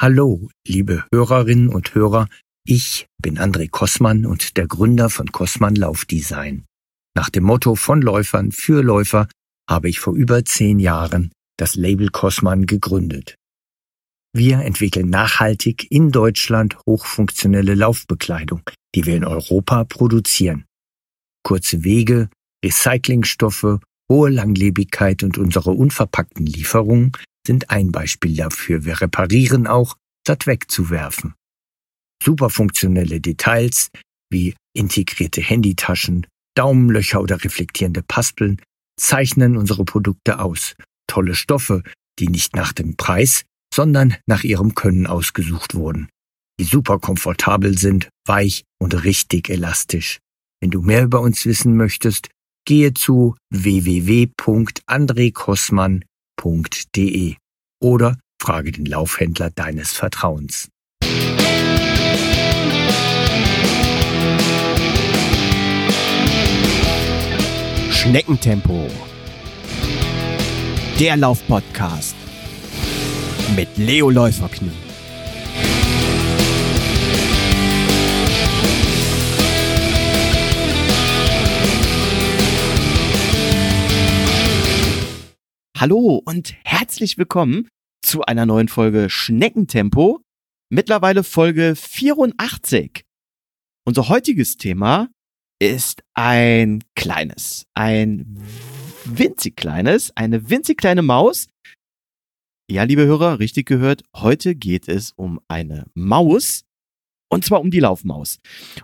Hallo, liebe Hörerinnen und Hörer, ich bin André Kossmann und der Gründer von Kossmann Laufdesign. Nach dem Motto von Läufern für Läufer habe ich vor über zehn Jahren das Label Kossmann gegründet. Wir entwickeln nachhaltig in Deutschland hochfunktionelle Laufbekleidung, die wir in Europa produzieren. Kurze Wege, Recyclingstoffe, hohe Langlebigkeit und unsere unverpackten Lieferungen sind ein Beispiel dafür. Wir reparieren auch, statt wegzuwerfen. Superfunktionelle Details wie integrierte Handytaschen, Daumenlöcher oder reflektierende Paspeln zeichnen unsere Produkte aus. Tolle Stoffe, die nicht nach dem Preis, sondern nach ihrem Können ausgesucht wurden. Die super komfortabel sind, weich und richtig elastisch. Wenn du mehr über uns wissen möchtest, gehe zu www.andrekosmann.de oder frage den Laufhändler deines Vertrauens. Schneckentempo. Der Laufpodcast mit Leo Läuferknie. Hallo und herzlich willkommen zu einer neuen Folge Schneckentempo. Mittlerweile Folge 84. Unser heutiges Thema ist ein kleines, ein winzig kleines, eine winzig kleine Maus. Ja, liebe Hörer, richtig gehört, heute geht es um eine Maus. Und zwar um die Laufmaus.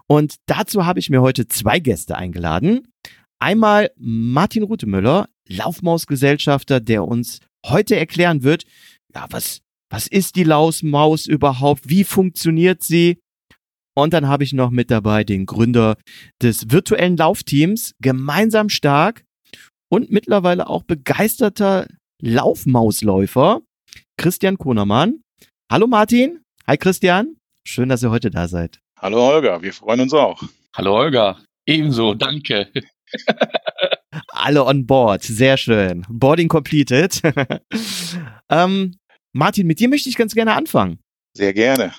Und dazu habe ich mir heute zwei Gäste eingeladen. Einmal Martin Rutemüller, Laufmausgesellschafter, der uns heute erklären wird, ja, was, was ist die Laufmaus überhaupt? Wie funktioniert sie? Und dann habe ich noch mit dabei den Gründer des virtuellen Laufteams, gemeinsam stark und mittlerweile auch begeisterter Laufmausläufer, Christian Konermann. Hallo Martin. Hi Christian. Schön, dass ihr heute da seid. Hallo Holger, wir freuen uns auch. Hallo Holger, ebenso, danke. Alle on board, sehr schön. Boarding completed. ähm, Martin, mit dir möchte ich ganz gerne anfangen. Sehr gerne.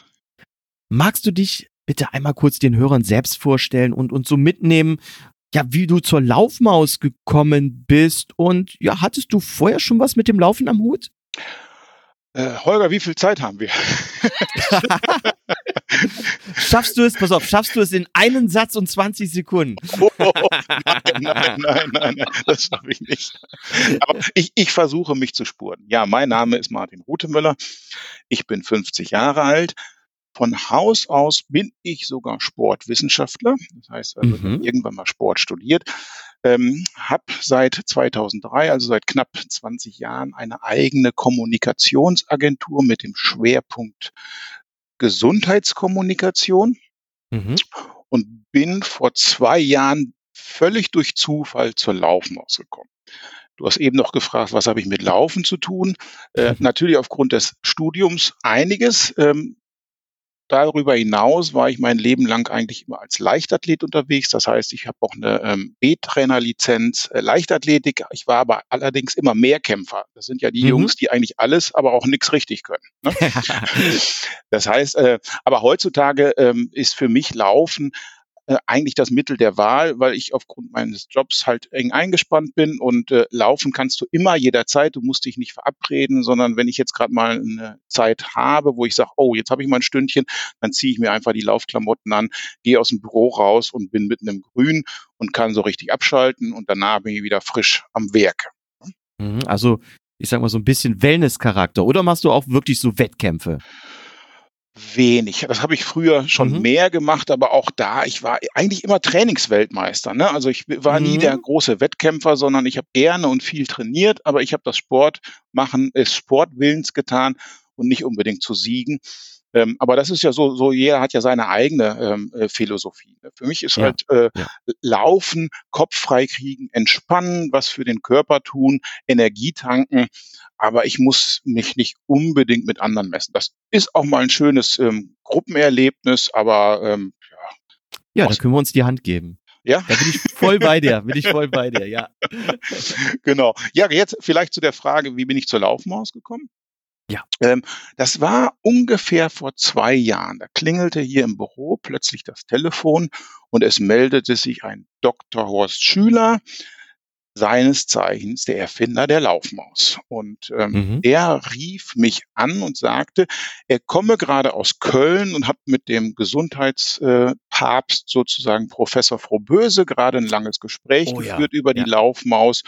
Magst du dich bitte einmal kurz den Hörern selbst vorstellen und uns so mitnehmen, ja, wie du zur Laufmaus gekommen bist und ja, hattest du vorher schon was mit dem Laufen am Hut? Äh, Holger, wie viel Zeit haben wir? schaffst du es, pass auf, schaffst du es in einen Satz und 20 Sekunden? Oh, nein, nein, nein, nein, nein, das schaffe ich nicht. Aber ich, ich versuche mich zu spuren. Ja, mein Name ist Martin Rutemüller. Ich bin 50 Jahre alt, von Haus aus bin ich sogar Sportwissenschaftler. Das heißt, also mhm. irgendwann mal Sport studiert. Ähm, habe seit 2003, also seit knapp 20 Jahren, eine eigene Kommunikationsagentur mit dem Schwerpunkt Gesundheitskommunikation mhm. und bin vor zwei Jahren völlig durch Zufall zur Laufen ausgekommen. Du hast eben noch gefragt, was habe ich mit Laufen zu tun? Äh, natürlich aufgrund des Studiums einiges. Ähm, darüber hinaus war ich mein Leben lang eigentlich immer als Leichtathlet unterwegs. Das heißt, ich habe auch eine ähm, B-Trainer-Lizenz äh, Leichtathletik. Ich war aber allerdings immer Mehrkämpfer. Das sind ja die mhm. Jungs, die eigentlich alles, aber auch nichts richtig können. Ne? das heißt, äh, aber heutzutage ähm, ist für mich Laufen äh, eigentlich das Mittel der Wahl, weil ich aufgrund meines Jobs halt eng eingespannt bin und äh, laufen kannst du immer jederzeit. Du musst dich nicht verabreden, sondern wenn ich jetzt gerade mal eine Zeit habe, wo ich sage, oh, jetzt habe ich mal ein Stündchen, dann ziehe ich mir einfach die Laufklamotten an, gehe aus dem Büro raus und bin mitten im Grün und kann so richtig abschalten und danach bin ich wieder frisch am Werk. Mhm, also ich sag mal so ein bisschen Wellness-Charakter oder machst du auch wirklich so Wettkämpfe? Wenig. Das habe ich früher schon mhm. mehr gemacht, aber auch da, ich war eigentlich immer Trainingsweltmeister. Ne? Also ich war mhm. nie der große Wettkämpfer, sondern ich habe gerne und viel trainiert, aber ich habe das Sport machen, ist Sportwillens getan und nicht unbedingt zu siegen. Ähm, aber das ist ja so, so jeder hat ja seine eigene ähm, äh, Philosophie. Ne? Für mich ist ja. halt äh, ja. Laufen, Kopf frei kriegen, entspannen, was für den Körper tun, Energie tanken aber ich muss mich nicht unbedingt mit anderen messen. Das ist auch mal ein schönes ähm, Gruppenerlebnis, aber ähm, ja. Ja, da können wir uns die Hand geben. Ja. Da bin ich voll bei dir, bin ich voll bei dir, ja. genau. Ja, jetzt vielleicht zu der Frage, wie bin ich zur Laufmaus gekommen? Ja. Ähm, das war ungefähr vor zwei Jahren. Da klingelte hier im Büro plötzlich das Telefon und es meldete sich ein Dr. Horst Schüler, seines Zeichens der Erfinder der Laufmaus. Und ähm, mhm. er rief mich an und sagte, er komme gerade aus Köln und hat mit dem Gesundheitspapst sozusagen Professor Frohböse gerade ein langes Gespräch oh, geführt ja. über ja. die Laufmaus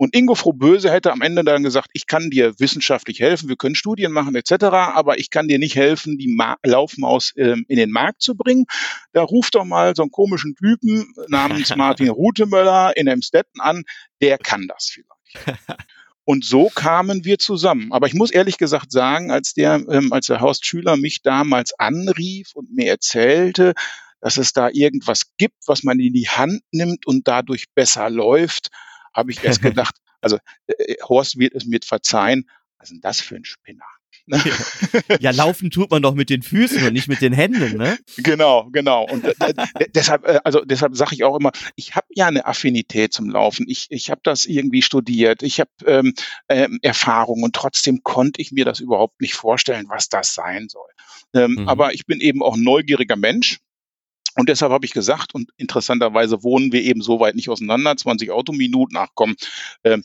und Ingo Frohböse hätte am Ende dann gesagt, ich kann dir wissenschaftlich helfen, wir können Studien machen etc., aber ich kann dir nicht helfen, die Ma Laufmaus ähm, in den Markt zu bringen. Da ruft doch mal so einen komischen Typen namens Martin Rutemöller in Emstetten an, der kann das vielleicht. Und so kamen wir zusammen. Aber ich muss ehrlich gesagt sagen, als der, ähm, als der Horst Schüler mich damals anrief und mir erzählte, dass es da irgendwas gibt, was man in die Hand nimmt und dadurch besser läuft, habe ich erst gedacht, also äh, äh, Horst wird es mir verzeihen, was ist denn das für ein Spinner? ja, laufen tut man doch mit den Füßen und nicht mit den Händen, ne? Genau, genau. Und äh, äh deshalb, äh, also deshalb sage ich auch immer, ich habe ja eine Affinität zum Laufen. Ich, ich habe das irgendwie studiert, ich habe ähm, ähm, Erfahrung und trotzdem konnte ich mir das überhaupt nicht vorstellen, was das sein soll. Ähm, mhm. Aber ich bin eben auch ein neugieriger Mensch und deshalb habe ich gesagt, und interessanterweise wohnen wir eben so weit nicht auseinander, 20 Autominuten, ach komm, ähm,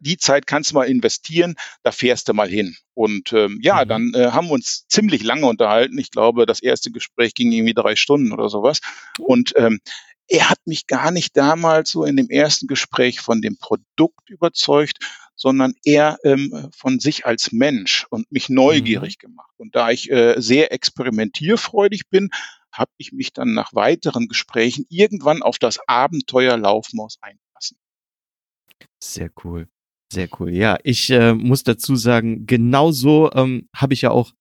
die Zeit kannst du mal investieren, da fährst du mal hin. Und ähm, ja, mhm. dann äh, haben wir uns ziemlich lange unterhalten. Ich glaube, das erste Gespräch ging irgendwie drei Stunden oder sowas. Oh. Und ähm, er hat mich gar nicht damals so in dem ersten Gespräch von dem Produkt überzeugt, sondern eher ähm, von sich als Mensch und mich neugierig mhm. gemacht. Und da ich äh, sehr experimentierfreudig bin, habe ich mich dann nach weiteren Gesprächen irgendwann auf das Abenteuer Laufmaus eingelassen. Sehr cool. Sehr cool. Ja, ich äh, muss dazu sagen, genauso ähm, habe ich ja auch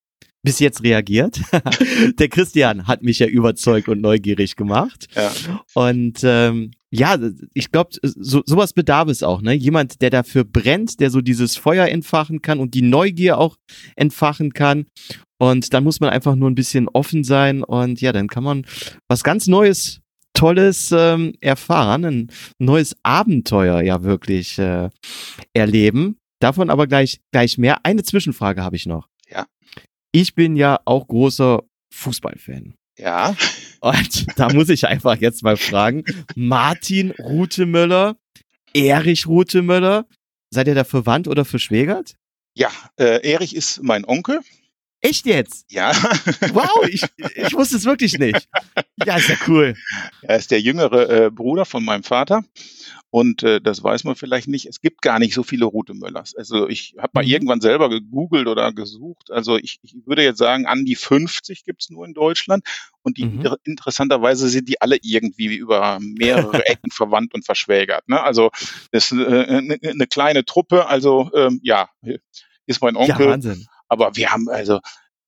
bis jetzt reagiert. Der Christian hat mich ja überzeugt und neugierig gemacht. Ja. Und ähm, ja, ich glaube, so, sowas bedarf es auch, ne? Jemand, der dafür brennt, der so dieses Feuer entfachen kann und die Neugier auch entfachen kann. Und dann muss man einfach nur ein bisschen offen sein und ja, dann kann man was ganz Neues, Tolles ähm, erfahren, ein neues Abenteuer ja wirklich äh, erleben. Davon aber gleich, gleich mehr. Eine Zwischenfrage habe ich noch. Ja. Ich bin ja auch großer Fußballfan. Ja. Und da muss ich einfach jetzt mal fragen, Martin Rutemöller, Erich Rutemöller, seid ihr da verwandt oder verschwägert? Ja, äh, Erich ist mein Onkel. Echt jetzt? Ja. Wow, ich, ich wusste es wirklich nicht. Ja, ist ja cool. Er ist der jüngere äh, Bruder von meinem Vater. Und äh, das weiß man vielleicht nicht. Es gibt gar nicht so viele Route Möllers. Also ich habe mal mhm. irgendwann selber gegoogelt oder gesucht. Also ich, ich würde jetzt sagen, an die 50 gibt's nur in Deutschland. Und die mhm. interessanterweise sind die alle irgendwie über mehrere Ecken verwandt und verschwägert. Ne? Also das ist äh, eine, eine kleine Truppe. Also ähm, ja, ist mein Onkel. Ja, Wahnsinn. Aber wir haben also,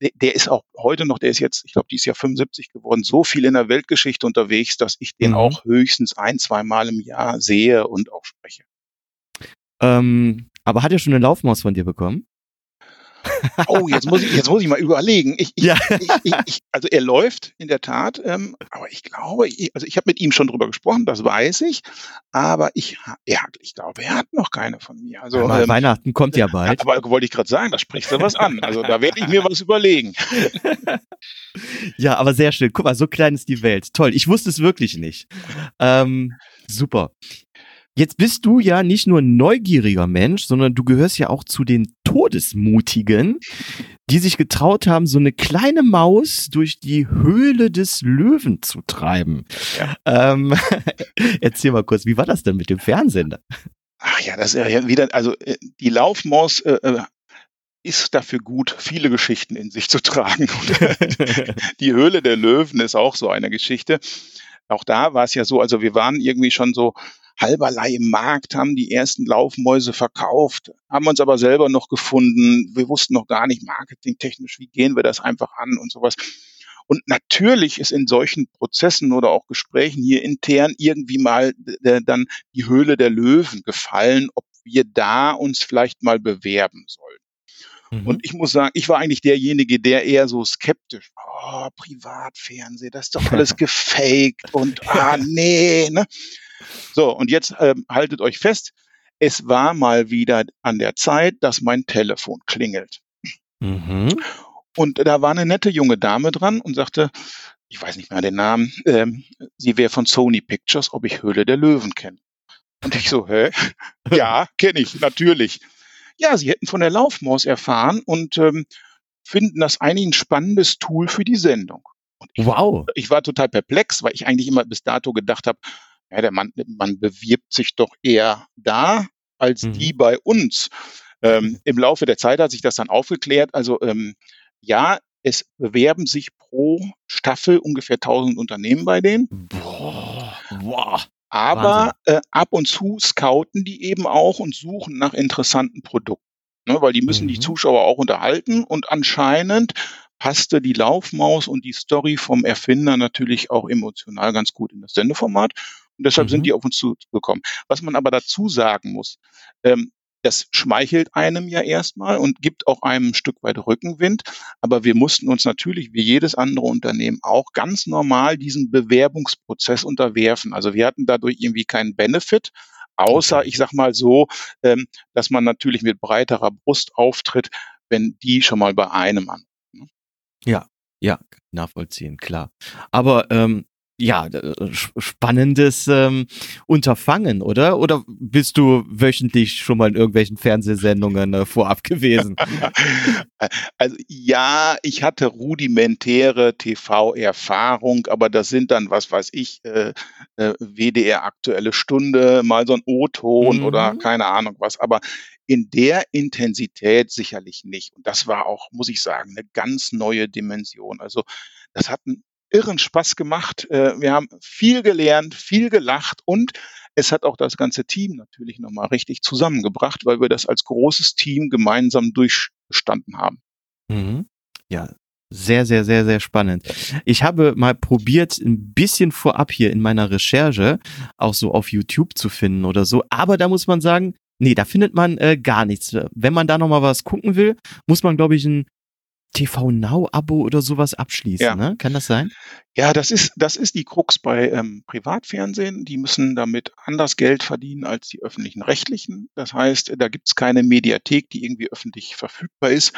der, der ist auch heute noch, der ist jetzt, ich glaube, die ist ja 75 geworden, so viel in der Weltgeschichte unterwegs, dass ich den mhm. auch höchstens ein, zwei Mal im Jahr sehe und auch spreche. Ähm, aber hat er schon eine Laufmaus von dir bekommen? Oh, jetzt muss ich, jetzt muss ich mal überlegen. Ich, ich, ja. ich, also er läuft in der Tat, ähm, aber ich glaube, also ich habe mit ihm schon drüber gesprochen, das weiß ich, aber ich, er hat, ich glaube, er hat noch keine von mir. Also ähm, Weihnachten kommt ja bald. Aber wollte ich gerade sagen, da sprichst du was an. Also da werde ich mir was überlegen. ja, aber sehr schön. Guck mal, so klein ist die Welt. Toll. Ich wusste es wirklich nicht. Ähm, super. Jetzt bist du ja nicht nur ein neugieriger Mensch, sondern du gehörst ja auch zu den Todesmutigen, die sich getraut haben, so eine kleine Maus durch die Höhle des Löwen zu treiben. Ja. Ähm, erzähl mal kurz, wie war das denn mit dem Fernsehen? Ach ja, das ist ja wieder, also äh, die Laufmaus äh, äh, ist dafür gut, viele Geschichten in sich zu tragen. die Höhle der Löwen ist auch so eine Geschichte. Auch da war es ja so, also wir waren irgendwie schon so halberlei im Markt, haben die ersten Laufmäuse verkauft, haben uns aber selber noch gefunden. Wir wussten noch gar nicht marketingtechnisch, wie gehen wir das einfach an und sowas. Und natürlich ist in solchen Prozessen oder auch Gesprächen hier intern irgendwie mal dann die Höhle der Löwen gefallen, ob wir da uns vielleicht mal bewerben sollen. Mhm. Und ich muss sagen, ich war eigentlich derjenige, der eher so skeptisch, oh, Privatfernsehen, das ist doch alles gefaked und ah, nee, ne? So, und jetzt ähm, haltet euch fest, es war mal wieder an der Zeit, dass mein Telefon klingelt. Mhm. Und da war eine nette junge Dame dran und sagte, ich weiß nicht mehr den Namen, ähm, sie wäre von Sony Pictures, ob ich Höhle der Löwen kenne. Und ich so, hä? ja, kenne ich, natürlich. Ja, sie hätten von der Laufmaus erfahren und ähm, finden das eigentlich ein spannendes Tool für die Sendung. Ich, wow. Ich war total perplex, weil ich eigentlich immer bis dato gedacht habe, ja, der Mann, man bewirbt sich doch eher da als mhm. die bei uns. Ähm, Im Laufe der Zeit hat sich das dann aufgeklärt. Also ähm, ja, es bewerben sich pro Staffel ungefähr 1000 Unternehmen bei denen. Boah, wow. Aber äh, ab und zu scouten die eben auch und suchen nach interessanten Produkten. Ne, weil die müssen mhm. die Zuschauer auch unterhalten und anscheinend passte die Laufmaus und die Story vom Erfinder natürlich auch emotional ganz gut in das Sendeformat. Und deshalb mhm. sind die auf uns zugekommen. Was man aber dazu sagen muss, ähm, das schmeichelt einem ja erstmal und gibt auch einem ein Stück weit Rückenwind. Aber wir mussten uns natürlich wie jedes andere Unternehmen auch ganz normal diesen Bewerbungsprozess unterwerfen. Also wir hatten dadurch irgendwie keinen Benefit, außer, ich sag mal so, ähm, dass man natürlich mit breiterer Brust auftritt, wenn die schon mal bei einem an. Ne? Ja, ja, nachvollziehen, klar. Aber ähm, ja, äh, spannendes ähm, Unterfangen, oder? Oder bist du wöchentlich schon mal in irgendwelchen Fernsehsendungen äh, vorab gewesen? Also ja, ich hatte rudimentäre TV-Erfahrung, aber das sind dann, was weiß ich, äh, äh, WDR aktuelle Stunde, mal so ein O-Ton mhm. oder keine Ahnung was. Aber in der Intensität sicherlich nicht. Und das war auch, muss ich sagen, eine ganz neue Dimension. Also das hat einen irren Spaß gemacht. Äh, wir haben viel gelernt, viel gelacht und es hat auch das ganze Team natürlich nochmal richtig zusammengebracht, weil wir das als großes Team gemeinsam durchgestanden haben. Mhm. Ja, sehr, sehr, sehr, sehr spannend. Ich habe mal probiert, ein bisschen vorab hier in meiner Recherche auch so auf YouTube zu finden oder so. Aber da muss man sagen, nee, da findet man äh, gar nichts. Wenn man da nochmal was gucken will, muss man, glaube ich, ein TV Now Abo oder sowas abschließen, ja. ne? Kann das sein? Ja, das ist das ist die Krux bei ähm, Privatfernsehen. Die müssen damit anders Geld verdienen als die öffentlichen Rechtlichen. Das heißt, da gibt's keine Mediathek, die irgendwie öffentlich verfügbar ist.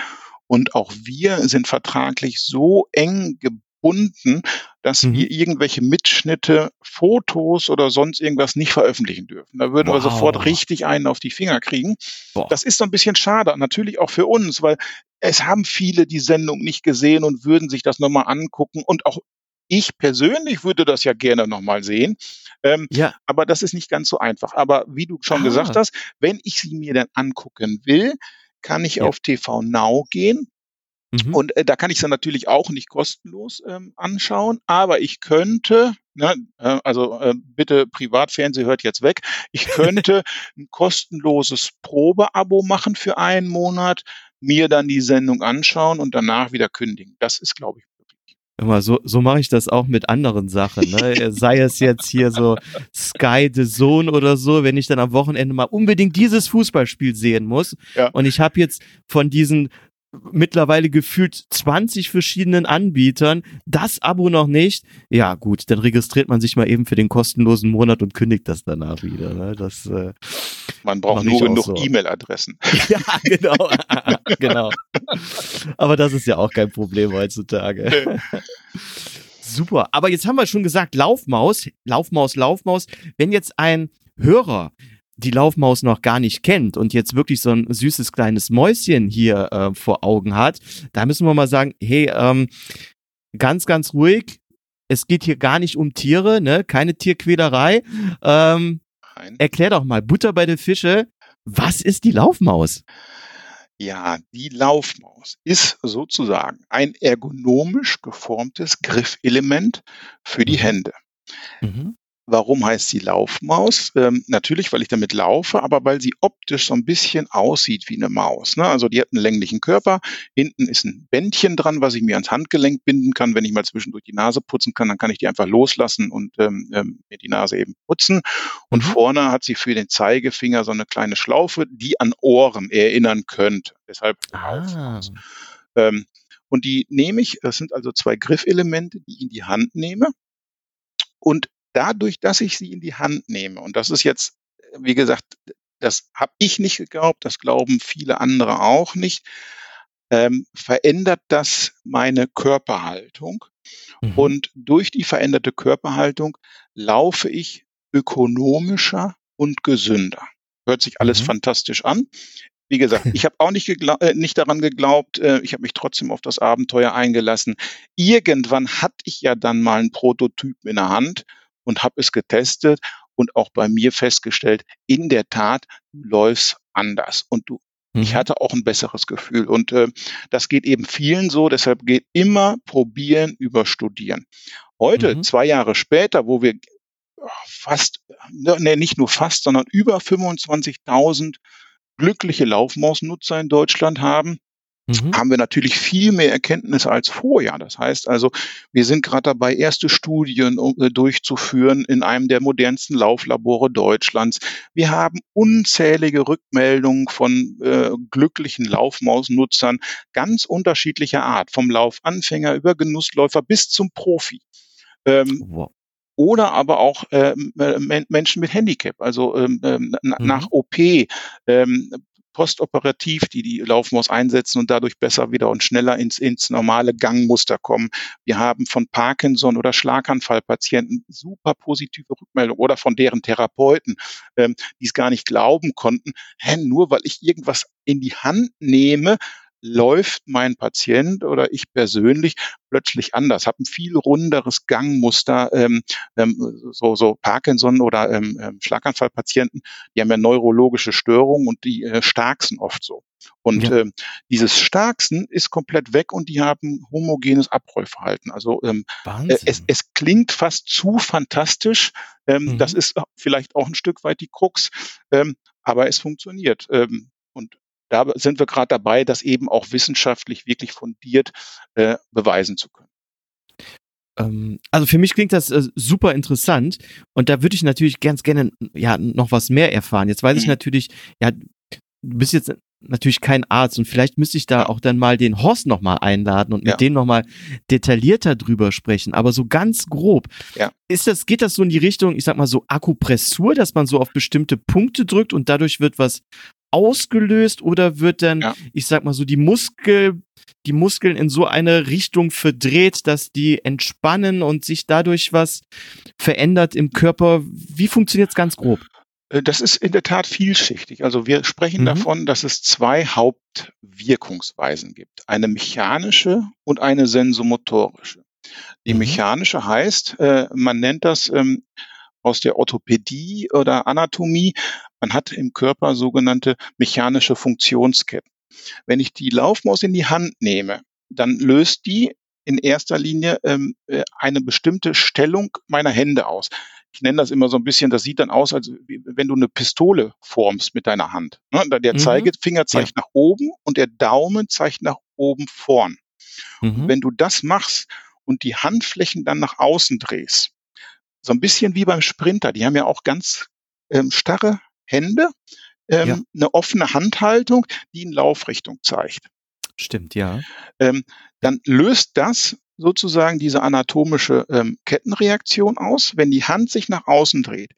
Und auch wir sind vertraglich so eng gebunden dass mhm. wir irgendwelche Mitschnitte, Fotos oder sonst irgendwas nicht veröffentlichen dürfen. Da würden wow. wir sofort richtig einen auf die Finger kriegen. Boah. Das ist so ein bisschen schade, natürlich auch für uns, weil es haben viele die Sendung nicht gesehen und würden sich das nochmal angucken und auch ich persönlich würde das ja gerne nochmal sehen. Ähm, ja. Aber das ist nicht ganz so einfach. Aber wie du schon ah. gesagt hast, wenn ich sie mir dann angucken will, kann ich ja. auf TV Now gehen, Mhm. Und äh, da kann ich es dann natürlich auch nicht kostenlos ähm, anschauen, aber ich könnte, ne, äh, also äh, bitte Privatfernsehen hört jetzt weg, ich könnte ein kostenloses Probeabo machen für einen Monat, mir dann die Sendung anschauen und danach wieder kündigen. Das ist, glaube ich, Immer so, so mache ich das auch mit anderen Sachen. Ne? Sei es jetzt hier so Sky the Zone oder so, wenn ich dann am Wochenende mal unbedingt dieses Fußballspiel sehen muss. Ja. Und ich habe jetzt von diesen mittlerweile gefühlt 20 verschiedenen Anbietern, das Abo noch nicht, ja gut, dann registriert man sich mal eben für den kostenlosen Monat und kündigt das danach wieder. Ne? Das, äh, man braucht nur genug so. E-Mail-Adressen. ja, genau. genau. Aber das ist ja auch kein Problem heutzutage. Super. Aber jetzt haben wir schon gesagt, Laufmaus, Laufmaus, Laufmaus. Wenn jetzt ein Hörer die Laufmaus noch gar nicht kennt und jetzt wirklich so ein süßes kleines Mäuschen hier äh, vor Augen hat, da müssen wir mal sagen, hey, ähm, ganz, ganz ruhig. Es geht hier gar nicht um Tiere, ne? Keine Tierquälerei. Ähm, erklär doch mal, Butter bei den Fische, was ist die Laufmaus? Ja, die Laufmaus ist sozusagen ein ergonomisch geformtes Griffelement für die mhm. Hände. Mhm. Warum heißt sie Laufmaus? Ähm, natürlich, weil ich damit laufe, aber weil sie optisch so ein bisschen aussieht wie eine Maus. Ne? Also die hat einen länglichen Körper, hinten ist ein Bändchen dran, was ich mir ans Handgelenk binden kann. Wenn ich mal zwischendurch die Nase putzen kann, dann kann ich die einfach loslassen und ähm, ähm mir die Nase eben putzen. Und mhm. vorne hat sie für den Zeigefinger so eine kleine Schlaufe, die an Ohren erinnern könnte. Deshalb ah. Laufmaus. Ähm, und die nehme ich, das sind also zwei Griffelemente, die ich in die Hand nehme. Und dadurch, dass ich sie in die Hand nehme, und das ist jetzt, wie gesagt, das habe ich nicht geglaubt, das glauben viele andere auch nicht, ähm, verändert das meine Körperhaltung. Mhm. Und durch die veränderte Körperhaltung laufe ich ökonomischer und gesünder. Hört sich alles mhm. fantastisch an. Wie gesagt, ich habe auch nicht, äh, nicht daran geglaubt, äh, ich habe mich trotzdem auf das Abenteuer eingelassen. Irgendwann hatte ich ja dann mal einen Prototypen in der Hand und habe es getestet und auch bei mir festgestellt, in der Tat, du läufst anders und du ich mhm. hatte auch ein besseres Gefühl. Und äh, das geht eben vielen so. Deshalb geht immer probieren über studieren. Heute, mhm. zwei Jahre später, wo wir fast, ne, nicht nur fast, sondern über 25.000 glückliche Laufmausnutzer in Deutschland haben, mhm. haben wir natürlich viel mehr Erkenntnisse als vorher. Das heißt also, wir sind gerade dabei, erste Studien äh, durchzuführen in einem der modernsten Lauflabore Deutschlands. Wir haben unzählige Rückmeldungen von äh, glücklichen Laufmausnutzern ganz unterschiedlicher Art, vom Laufanfänger über Genussläufer bis zum Profi. Ähm, wow oder aber auch ähm, äh, Menschen mit Handicap, also ähm, ähm mhm. nach OP, ähm, postoperativ, die die Laufmaus einsetzen und dadurch besser wieder und schneller ins, ins normale Gangmuster kommen. Wir haben von Parkinson oder Schlaganfallpatienten super positive Rückmeldungen oder von deren Therapeuten, ähm, die es gar nicht glauben konnten, hä, nur weil ich irgendwas in die Hand nehme, läuft mein Patient oder ich persönlich plötzlich anders, habe ein viel runderes Gangmuster, ähm, ähm, so, so Parkinson oder ähm, ähm, Schlaganfallpatienten, die haben ja neurologische Störungen und die äh, starksen oft so. Und ja. ähm, dieses Starksen ist komplett weg und die haben homogenes Abrollverhalten. Also ähm, äh, es, es klingt fast zu fantastisch. Ähm, mhm. Das ist vielleicht auch ein Stück weit die Krux, ähm, aber es funktioniert. Ähm, da sind wir gerade dabei, das eben auch wissenschaftlich wirklich fundiert äh, beweisen zu können. Ähm, also für mich klingt das äh, super interessant und da würde ich natürlich ganz gerne ja noch was mehr erfahren. Jetzt weiß ich mhm. natürlich, ja, du bist jetzt natürlich kein Arzt und vielleicht müsste ich da auch dann mal den Horst nochmal einladen und mit ja. dem nochmal detaillierter drüber sprechen. Aber so ganz grob, ja. ist das, geht das so in die Richtung, ich sag mal so Akupressur, dass man so auf bestimmte Punkte drückt und dadurch wird was ausgelöst oder wird dann, ja. ich sag mal so, die Muskel, die Muskeln in so eine Richtung verdreht, dass die entspannen und sich dadurch was verändert im Körper? Wie funktioniert es ganz grob? Äh, das ist in der Tat vielschichtig. Also wir sprechen mhm. davon, dass es zwei Hauptwirkungsweisen gibt. Eine mechanische und eine sensomotorische. Die mhm. mechanische heißt, äh, man nennt das ähm, aus der Orthopädie oder Anatomie man hat im Körper sogenannte mechanische Funktionsketten. Wenn ich die Laufmaus in die Hand nehme, dann löst die in erster Linie ähm, äh, eine bestimmte Stellung meiner Hände aus. Ich nenne das immer so ein bisschen, das sieht dann aus, als wenn du eine Pistole formst mit deiner Hand. Ne? Der mhm. Zeigefinger zeigt ja. nach oben und der Daumen zeigt nach oben vorn. Mhm. Wenn du das machst und die Handflächen dann nach außen drehst, so ein bisschen wie beim Sprinter, die haben ja auch ganz ähm, starre Hände, ähm, ja. eine offene Handhaltung, die in Laufrichtung zeigt. Stimmt, ja. Ähm, dann löst das sozusagen diese anatomische ähm, Kettenreaktion aus. Wenn die Hand sich nach außen dreht,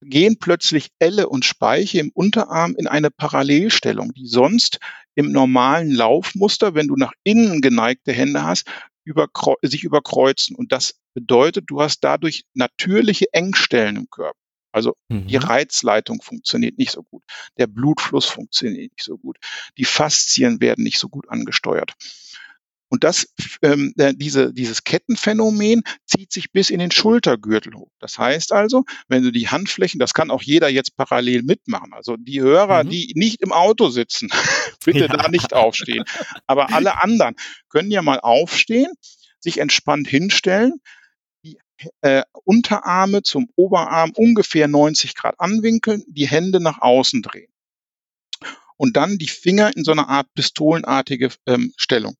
gehen plötzlich Elle und Speiche im Unterarm in eine Parallelstellung, die sonst im normalen Laufmuster, wenn du nach innen geneigte Hände hast, überkreu sich überkreuzen. Und das bedeutet, du hast dadurch natürliche Engstellen im Körper. Also mhm. die Reizleitung funktioniert nicht so gut. Der Blutfluss funktioniert nicht so gut. Die Faszien werden nicht so gut angesteuert. Und das, ähm, äh, diese, dieses Kettenphänomen zieht sich bis in den Schultergürtel hoch. Das heißt also, wenn du die Handflächen, das kann auch jeder jetzt parallel mitmachen. Also die Hörer, mhm. die nicht im Auto sitzen, bitte ja. da nicht aufstehen. Aber alle anderen können ja mal aufstehen, sich entspannt hinstellen, äh, Unterarme zum Oberarm ungefähr 90 Grad anwinkeln, die Hände nach außen drehen. Und dann die Finger in so einer Art pistolenartige ähm, Stellung.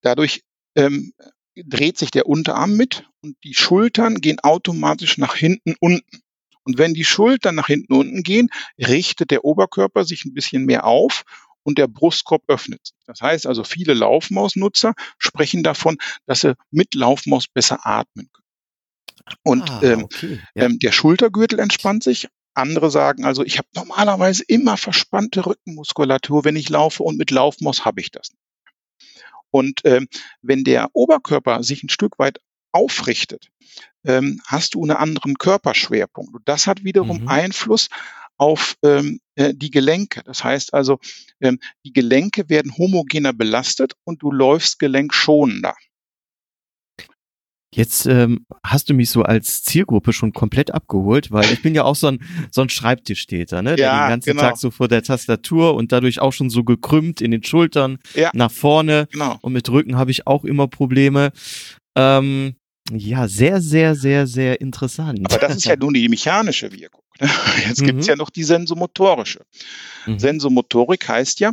Dadurch ähm, dreht sich der Unterarm mit und die Schultern gehen automatisch nach hinten unten. Und wenn die Schultern nach hinten unten gehen, richtet der Oberkörper sich ein bisschen mehr auf und der Brustkorb öffnet sich. Das heißt also, viele Laufmausnutzer sprechen davon, dass sie mit Laufmaus besser atmen können. Und ah, ähm, okay. ja. ähm, der Schultergürtel entspannt sich, andere sagen also, ich habe normalerweise immer verspannte Rückenmuskulatur, wenn ich laufe und mit Laufmoss habe ich das. Und ähm, wenn der Oberkörper sich ein Stück weit aufrichtet, ähm, hast du einen anderen Körperschwerpunkt. Und das hat wiederum mhm. Einfluss auf ähm, äh, die Gelenke. Das heißt also, ähm, die Gelenke werden homogener belastet und du läufst gelenkschonender. Jetzt ähm, hast du mich so als Zielgruppe schon komplett abgeholt, weil ich bin ja auch so ein, so ein Schreibtischtäter, ne? der den ganzen genau. Tag so vor der Tastatur und dadurch auch schon so gekrümmt in den Schultern ja. nach vorne. Genau. Und mit Rücken habe ich auch immer Probleme. Ähm, ja, sehr, sehr, sehr, sehr interessant. Aber das ist ja nun die mechanische Wirkung. Jetzt mhm. gibt es ja noch die sensomotorische. Mhm. Sensomotorik heißt ja,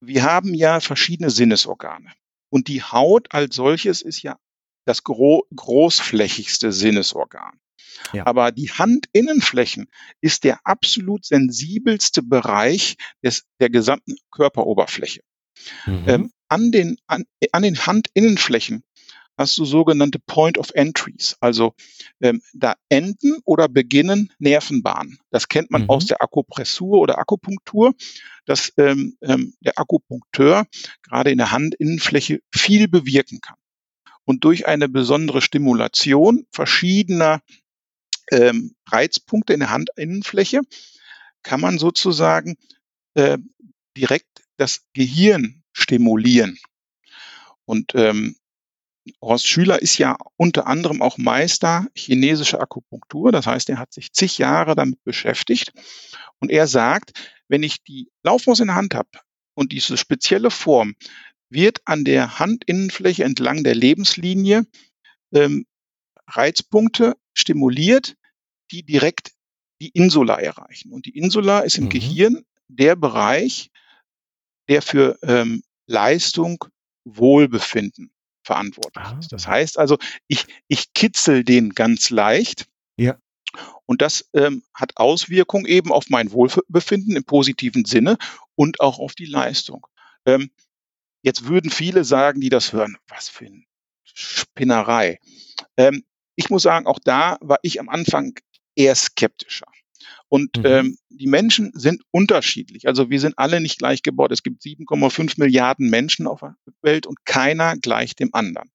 wir haben ja verschiedene Sinnesorgane. Und die Haut als solches ist ja das gro großflächigste Sinnesorgan. Ja. Aber die Handinnenflächen ist der absolut sensibelste Bereich des, der gesamten Körperoberfläche. Mhm. Ähm, an, den, an, an den Handinnenflächen hast du sogenannte Point of Entries. Also ähm, da enden oder beginnen Nervenbahnen. Das kennt man mhm. aus der Akupressur oder Akupunktur, dass ähm, ähm, der Akupunkteur gerade in der Handinnenfläche viel bewirken kann. Und durch eine besondere Stimulation verschiedener ähm, Reizpunkte in der Handinnenfläche kann man sozusagen äh, direkt das Gehirn stimulieren. Und ähm, Horst Schüler ist ja unter anderem auch Meister chinesischer Akupunktur. Das heißt, er hat sich zig Jahre damit beschäftigt. Und er sagt, wenn ich die Laufmaus in der Hand habe und diese spezielle Form wird an der Handinnenfläche entlang der Lebenslinie ähm, Reizpunkte stimuliert, die direkt die Insula erreichen. Und die Insula ist im mhm. Gehirn der Bereich, der für ähm, Leistung, Wohlbefinden verantwortlich ah. ist. Das heißt also, ich, ich kitzel den ganz leicht. Ja. Und das ähm, hat Auswirkungen eben auf mein Wohlbefinden im positiven Sinne und auch auf die Leistung. Ähm, jetzt würden viele sagen, die das hören, was für eine Spinnerei. Ähm, ich muss sagen, auch da war ich am Anfang eher skeptischer. Und mhm. ähm, die Menschen sind unterschiedlich. Also wir sind alle nicht gleich gebaut. Es gibt 7,5 Milliarden Menschen auf der Welt und keiner gleich dem anderen.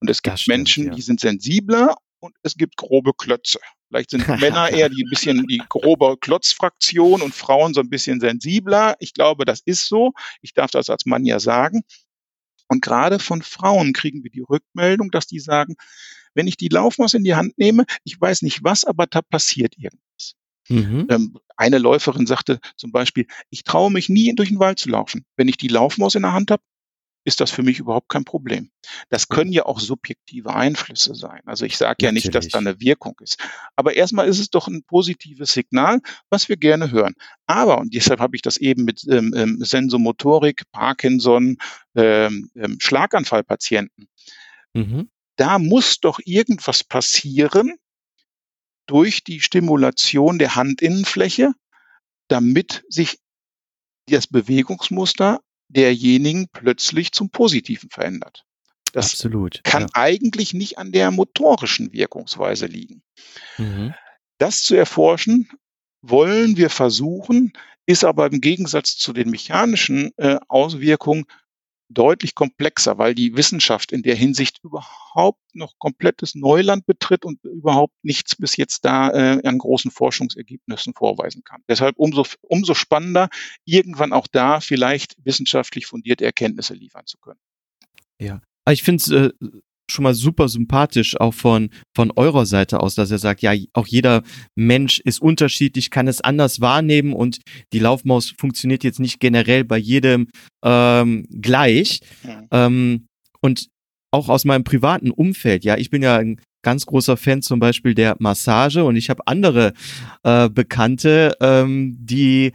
Und es gibt stimmt, Menschen, ja. die sind sensibler und es gibt grobe Klötze. Vielleicht sind Männer eher die bisschen die grobe Klotzfraktion und Frauen so ein bisschen sensibler. Ich glaube, das ist so. Ich darf das als Mann ja sagen. Und gerade von Frauen kriegen wir die Rückmeldung, dass die sagen, wenn ich die Laufmaus in die Hand nehme, ich weiß nicht was, aber da passiert irgendwas. Mhm. Ähm, eine Läuferin sagte zum Beispiel, ich traue mich nie durch den Wald zu laufen. Wenn ich die Laufmaus in der Hand habe, ist das für mich überhaupt kein Problem. Das können ja auch subjektive Einflüsse sein. Also ich sage ja nicht, dass da eine Wirkung ist. Aber erstmal ist es doch ein positives Signal, was wir gerne hören. Aber, und deshalb habe ich das eben mit ähm, ähm, Sensomotorik, Parkinson, ähm, ähm, Schlaganfallpatienten. Mhm. Da muss doch irgendwas passieren, durch die Stimulation der Handinnenfläche, damit sich das Bewegungsmuster derjenigen plötzlich zum Positiven verändert. Das Absolut, kann ja. eigentlich nicht an der motorischen Wirkungsweise liegen. Mhm. Das zu erforschen, wollen wir versuchen, ist aber im Gegensatz zu den mechanischen äh, Auswirkungen deutlich komplexer, weil die Wissenschaft in der Hinsicht überhaupt noch komplettes Neuland betritt und überhaupt nichts bis jetzt da äh, an großen Forschungsergebnissen vorweisen kann. Deshalb umso, umso spannender, irgendwann auch da vielleicht wissenschaftlich fundierte Erkenntnisse liefern zu können. Ja, ich finde es äh, schon mal super sympathisch, auch von, von eurer Seite aus, dass er sagt, ja, auch jeder Mensch ist unterschiedlich, kann es anders wahrnehmen und die Laufmaus funktioniert jetzt nicht generell bei jedem ähm, gleich. Ja. Ähm, und auch aus meinem privaten Umfeld, ja, ich bin ja ein ganz großer Fan zum Beispiel der Massage und ich habe andere äh, Bekannte, ähm, die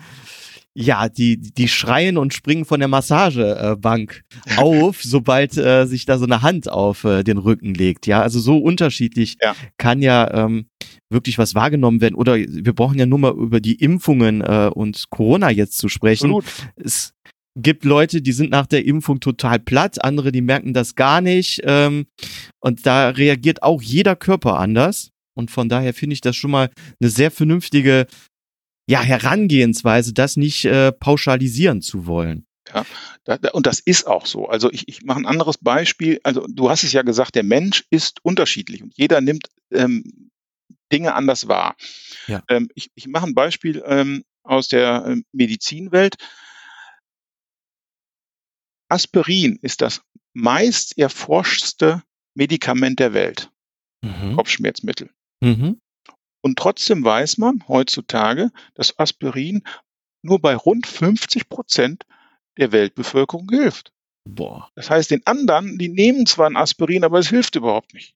ja, die, die schreien und springen von der Massagebank auf, sobald äh, sich da so eine Hand auf äh, den Rücken legt. Ja, also so unterschiedlich ja. kann ja ähm, wirklich was wahrgenommen werden. Oder wir brauchen ja nur mal über die Impfungen äh, und Corona jetzt zu sprechen. Absolut. Es gibt Leute, die sind nach der Impfung total platt, andere, die merken das gar nicht. Ähm, und da reagiert auch jeder Körper anders. Und von daher finde ich das schon mal eine sehr vernünftige ja, Herangehensweise, das nicht äh, pauschalisieren zu wollen. Ja, da, da, und das ist auch so. Also ich, ich mache ein anderes Beispiel. Also du hast es ja gesagt, der Mensch ist unterschiedlich und jeder nimmt ähm, Dinge anders wahr. Ja. Ähm, ich, ich mache ein Beispiel ähm, aus der äh, Medizinwelt. Aspirin ist das meist erforschte Medikament der Welt. Mhm. Kopfschmerzmittel. Mhm. Und trotzdem weiß man heutzutage, dass Aspirin nur bei rund 50 Prozent der Weltbevölkerung hilft. Boah. Das heißt, den anderen, die nehmen zwar ein Aspirin, aber es hilft überhaupt nicht.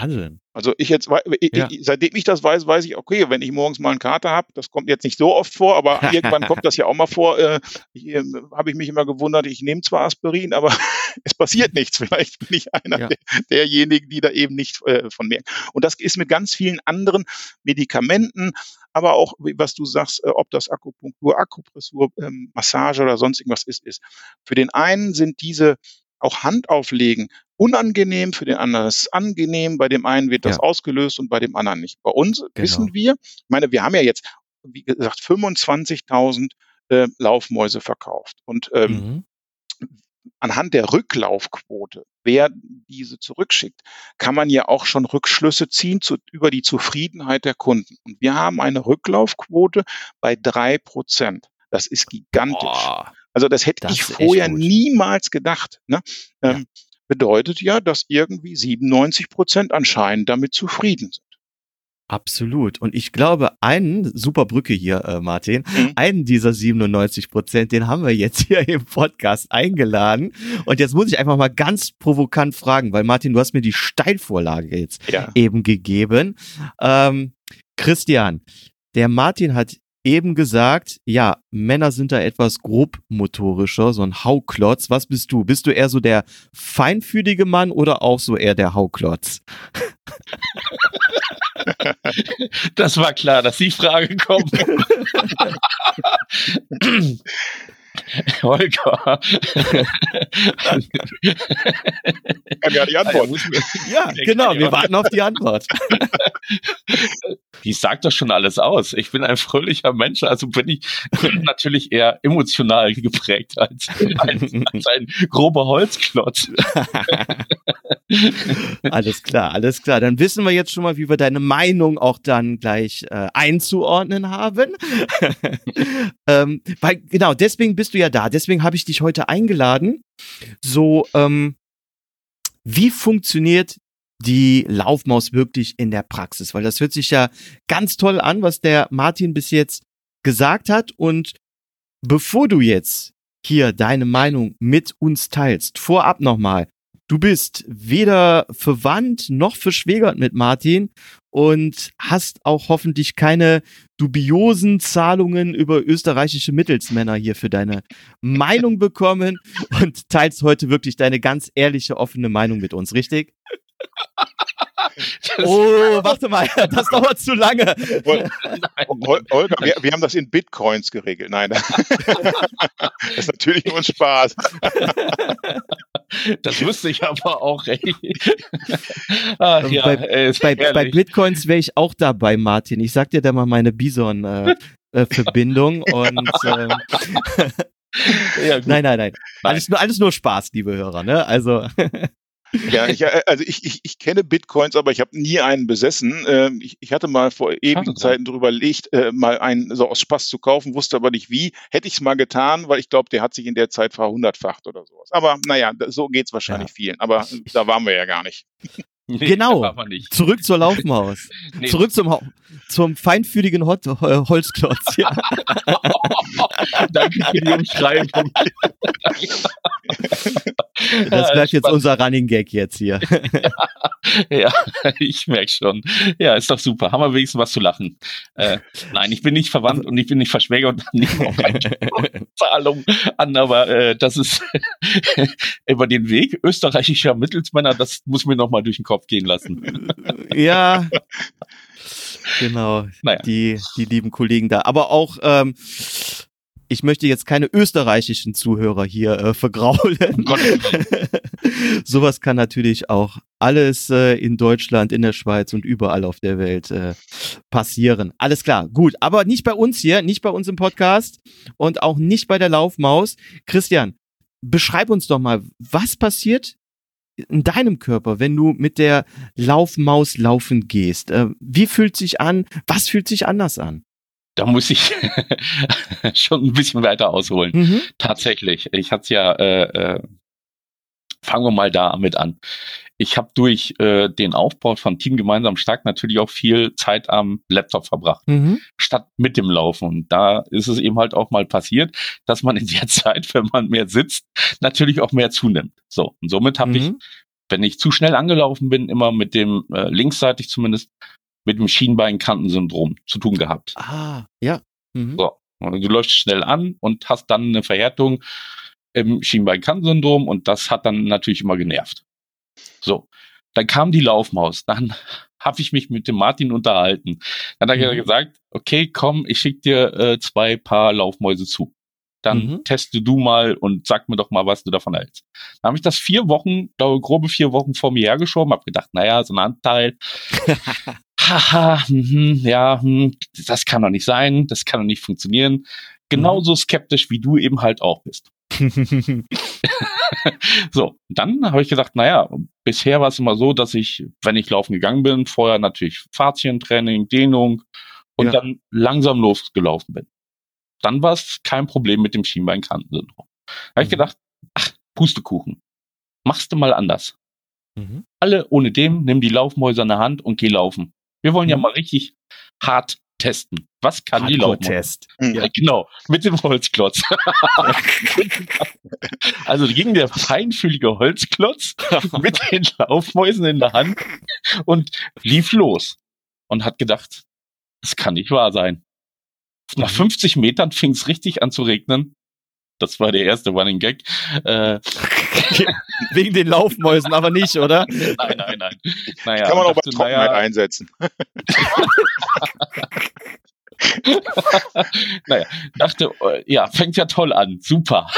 Wahnsinn. Also ich jetzt, ja. seitdem ich das weiß, weiß ich, okay, wenn ich morgens mal einen Kater habe, das kommt jetzt nicht so oft vor, aber irgendwann kommt das ja auch mal vor, äh, äh, habe ich mich immer gewundert, ich nehme zwar Aspirin, aber es passiert nichts. Vielleicht bin ich einer ja. der, derjenigen, die da eben nicht äh, von merken. Und das ist mit ganz vielen anderen Medikamenten, aber auch, was du sagst, äh, ob das Akupunktur, Akupressur, ähm, Massage oder sonst irgendwas ist, ist. Für den einen sind diese auch Handauflegen unangenehm, für den anderen ist es angenehm, bei dem einen wird das ja. ausgelöst und bei dem anderen nicht. Bei uns genau. wissen wir, ich meine, wir haben ja jetzt, wie gesagt, 25.000 äh, Laufmäuse verkauft und ähm, mhm. anhand der Rücklaufquote, wer diese zurückschickt, kann man ja auch schon Rückschlüsse ziehen zu, über die Zufriedenheit der Kunden. Und wir haben eine Rücklaufquote bei drei Prozent. Das ist gigantisch. Boah, also das hätte das ich vorher niemals gedacht. Ne? Ähm, ja bedeutet ja, dass irgendwie 97 Prozent anscheinend damit zufrieden sind. Absolut. Und ich glaube, einen, super Brücke hier, äh, Martin, mhm. einen dieser 97 Prozent, den haben wir jetzt hier im Podcast eingeladen. Und jetzt muss ich einfach mal ganz provokant fragen, weil Martin, du hast mir die Steilvorlage jetzt ja. eben gegeben. Ähm, Christian, der Martin hat eben gesagt, ja, Männer sind da etwas grobmotorischer, so ein Hauklotz. Was bist du? Bist du eher so der feinfühlige Mann oder auch so eher der Hauklotz? Das war klar, dass die Frage kommt. Holger. ja, die Antwort. Ja, genau, wir warten auf die Antwort. Die sagt doch schon alles aus. Ich bin ein fröhlicher Mensch, also bin ich natürlich eher emotional geprägt als ein, als ein grober Holzklotz. alles klar, alles klar. Dann wissen wir jetzt schon mal, wie wir deine Meinung auch dann gleich äh, einzuordnen haben. ähm, weil genau, deswegen bist du ja da. Deswegen habe ich dich heute eingeladen. So, ähm, wie funktioniert die Laufmaus wirklich in der Praxis? Weil das hört sich ja ganz toll an, was der Martin bis jetzt gesagt hat. Und bevor du jetzt hier deine Meinung mit uns teilst, vorab nochmal, Du bist weder verwandt noch verschwägert mit Martin und hast auch hoffentlich keine dubiosen Zahlungen über österreichische Mittelsmänner hier für deine Meinung bekommen und teilst heute wirklich deine ganz ehrliche, offene Meinung mit uns, richtig? oh, warte mal, das dauert zu lange. Olga, wir, wir, haben das in Bitcoins geregelt. Nein, das ist natürlich nur ein Spaß. Das wüsste ich aber auch. Ey. Ach, ja, bei, bei, bei, Bitcoins wäre ich auch dabei, Martin. Ich sag dir da mal meine Bison-Verbindung äh, äh, und äh, ja, nein, nein, nein. Alles nur, alles nur Spaß, liebe Hörer. Ne? Also ja, ich, äh, also ich, ich, ich kenne Bitcoins, aber ich habe nie einen besessen. Ähm, ich, ich hatte mal vor ewigen Zeiten drüber legt, äh, mal einen so aus Spaß zu kaufen, wusste aber nicht wie. Hätte ich es mal getan, weil ich glaube, der hat sich in der Zeit verhundertfacht oder sowas. Aber naja, so geht's wahrscheinlich ja. vielen. Aber da waren wir ja gar nicht. Nee, genau. Zurück zur Laufmaus. nee. Zurück zum, zum feinfühligen Hot, Holzklotz. Ja. Danke für die Umschreibung. Das bleibt jetzt unser Running Gag jetzt hier. ja, ich merke schon. Ja, ist doch super. Haben wir wenigstens was zu lachen. Äh, nein, ich bin nicht verwandt und ich bin nicht verschwägert und nehme auch keine Zahlung an, aber äh, das ist über den Weg österreichischer Mittelsmänner, das muss mir nochmal durch den Kopf gehen lassen. ja. Genau, naja. die, die lieben Kollegen da. Aber auch ähm, ich möchte jetzt keine österreichischen Zuhörer hier äh, vergraulen. Sowas kann natürlich auch alles äh, in Deutschland, in der Schweiz und überall auf der Welt äh, passieren. Alles klar, gut. Aber nicht bei uns hier, nicht bei uns im Podcast und auch nicht bei der Laufmaus. Christian, beschreib uns doch mal, was passiert in deinem Körper, wenn du mit der Laufmaus laufen gehst? Äh, wie fühlt sich an? Was fühlt sich anders an? Da muss ich schon ein bisschen weiter ausholen. Mhm. Tatsächlich. Ich hatte es ja, äh, äh, fangen wir mal damit an. Ich habe durch äh, den Aufbau von Team Gemeinsam Stark natürlich auch viel Zeit am Laptop verbracht, mhm. statt mit dem Laufen. Und da ist es eben halt auch mal passiert, dass man in der Zeit, wenn man mehr sitzt, natürlich auch mehr zunimmt. So, und somit habe mhm. ich, wenn ich zu schnell angelaufen bin, immer mit dem, äh, linksseitig zumindest, mit dem Schienbeinkantensyndrom zu tun gehabt. Ah, ja. Mhm. So, und du läufst schnell an und hast dann eine Verhärtung im Schienbeinkantensyndrom und das hat dann natürlich immer genervt. So, dann kam die Laufmaus. Dann habe ich mich mit dem Martin unterhalten. Dann hat er mhm. gesagt, okay, komm, ich schicke dir äh, zwei Paar Laufmäuse zu. Dann mhm. teste du mal und sag mir doch mal, was du davon hältst. Dann habe ich das vier Wochen, glaube grobe vier Wochen vor mir hergeschoben, habe gedacht, naja, so ein Anteil. Haha, mh, ja, mh, das kann doch nicht sein, das kann doch nicht funktionieren. Genauso mhm. skeptisch wie du eben halt auch bist. so, dann habe ich gesagt, naja, bisher war es immer so, dass ich, wenn ich laufen gegangen bin, vorher natürlich Fahrtchentraining, Dehnung und ja. dann langsam losgelaufen bin. Dann war es kein Problem mit dem Schienbeinkantensyndrom. Da habe ich mhm. gedacht, ach, Pustekuchen, machst du mal anders. Mhm. Alle ohne dem, nimm die Laufmäuse in der Hand und geh laufen. Wir wollen mhm. ja mal richtig hart testen. Was kann die Lauftest. Ja, genau, mit dem Holzklotz. also ging der feinfühlige Holzklotz mit den Laufmäusen in der Hand und lief los und hat gedacht, das kann nicht wahr sein. Nach 50 mhm. Metern fing es richtig an zu regnen. Das war der erste Running Gag. Äh, Wegen den Laufmäusen, aber nicht, oder? Nein, nein, nein. Naja, kann man auch bei Trockenheit naja, einsetzen. naja, dachte, ja, fängt ja toll an, super.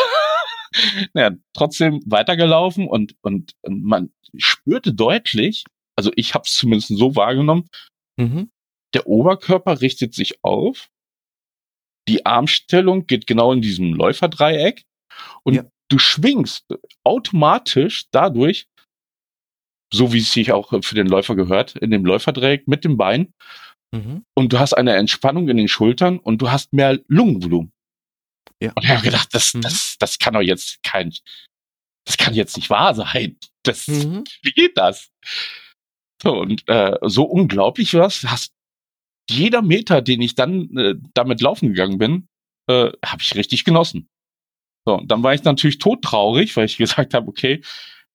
naja, trotzdem weitergelaufen und, und, und man spürte deutlich, also ich habe es zumindest so wahrgenommen, mhm. der Oberkörper richtet sich auf, die Armstellung geht genau in diesem Läuferdreieck und ja. du schwingst automatisch dadurch, so wie es sich auch für den Läufer gehört, in dem Läuferdreieck mit dem Bein Mhm. Und du hast eine Entspannung in den Schultern und du hast mehr Lungenvolumen. Ja. Und ich habe gedacht, das, mhm. das, das kann doch jetzt kein, das kann jetzt nicht wahr sein. Das, mhm. Wie geht das? So, und äh, so unglaublich was, hast jeder Meter, den ich dann äh, damit laufen gegangen bin, äh, habe ich richtig genossen. So, und dann war ich natürlich todtraurig, weil ich gesagt habe, okay,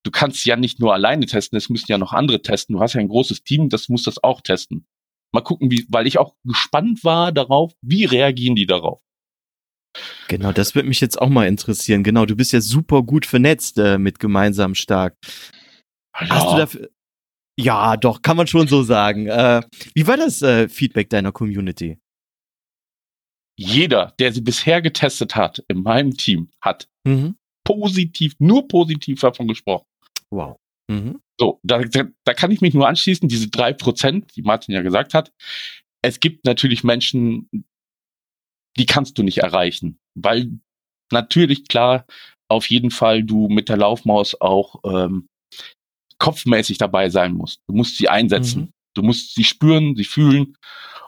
du kannst ja nicht nur alleine testen, es müssen ja noch andere testen. Du hast ja ein großes Team, das muss das auch testen. Mal gucken, wie, weil ich auch gespannt war darauf, wie reagieren die darauf. Genau, das würde mich jetzt auch mal interessieren. Genau, du bist ja super gut vernetzt äh, mit gemeinsam stark. Ja. Hast du dafür? Ja, doch, kann man schon so sagen. Äh, wie war das äh, Feedback deiner Community? Jeder, der sie bisher getestet hat in meinem Team, hat mhm. positiv, nur positiv davon gesprochen. Wow. Mhm. So, da, da, da kann ich mich nur anschließen, diese drei Prozent, die Martin ja gesagt hat. Es gibt natürlich Menschen, die kannst du nicht erreichen, weil natürlich klar auf jeden Fall du mit der Laufmaus auch ähm, kopfmäßig dabei sein musst. Du musst sie einsetzen. Mhm. Du musst sie spüren, sie fühlen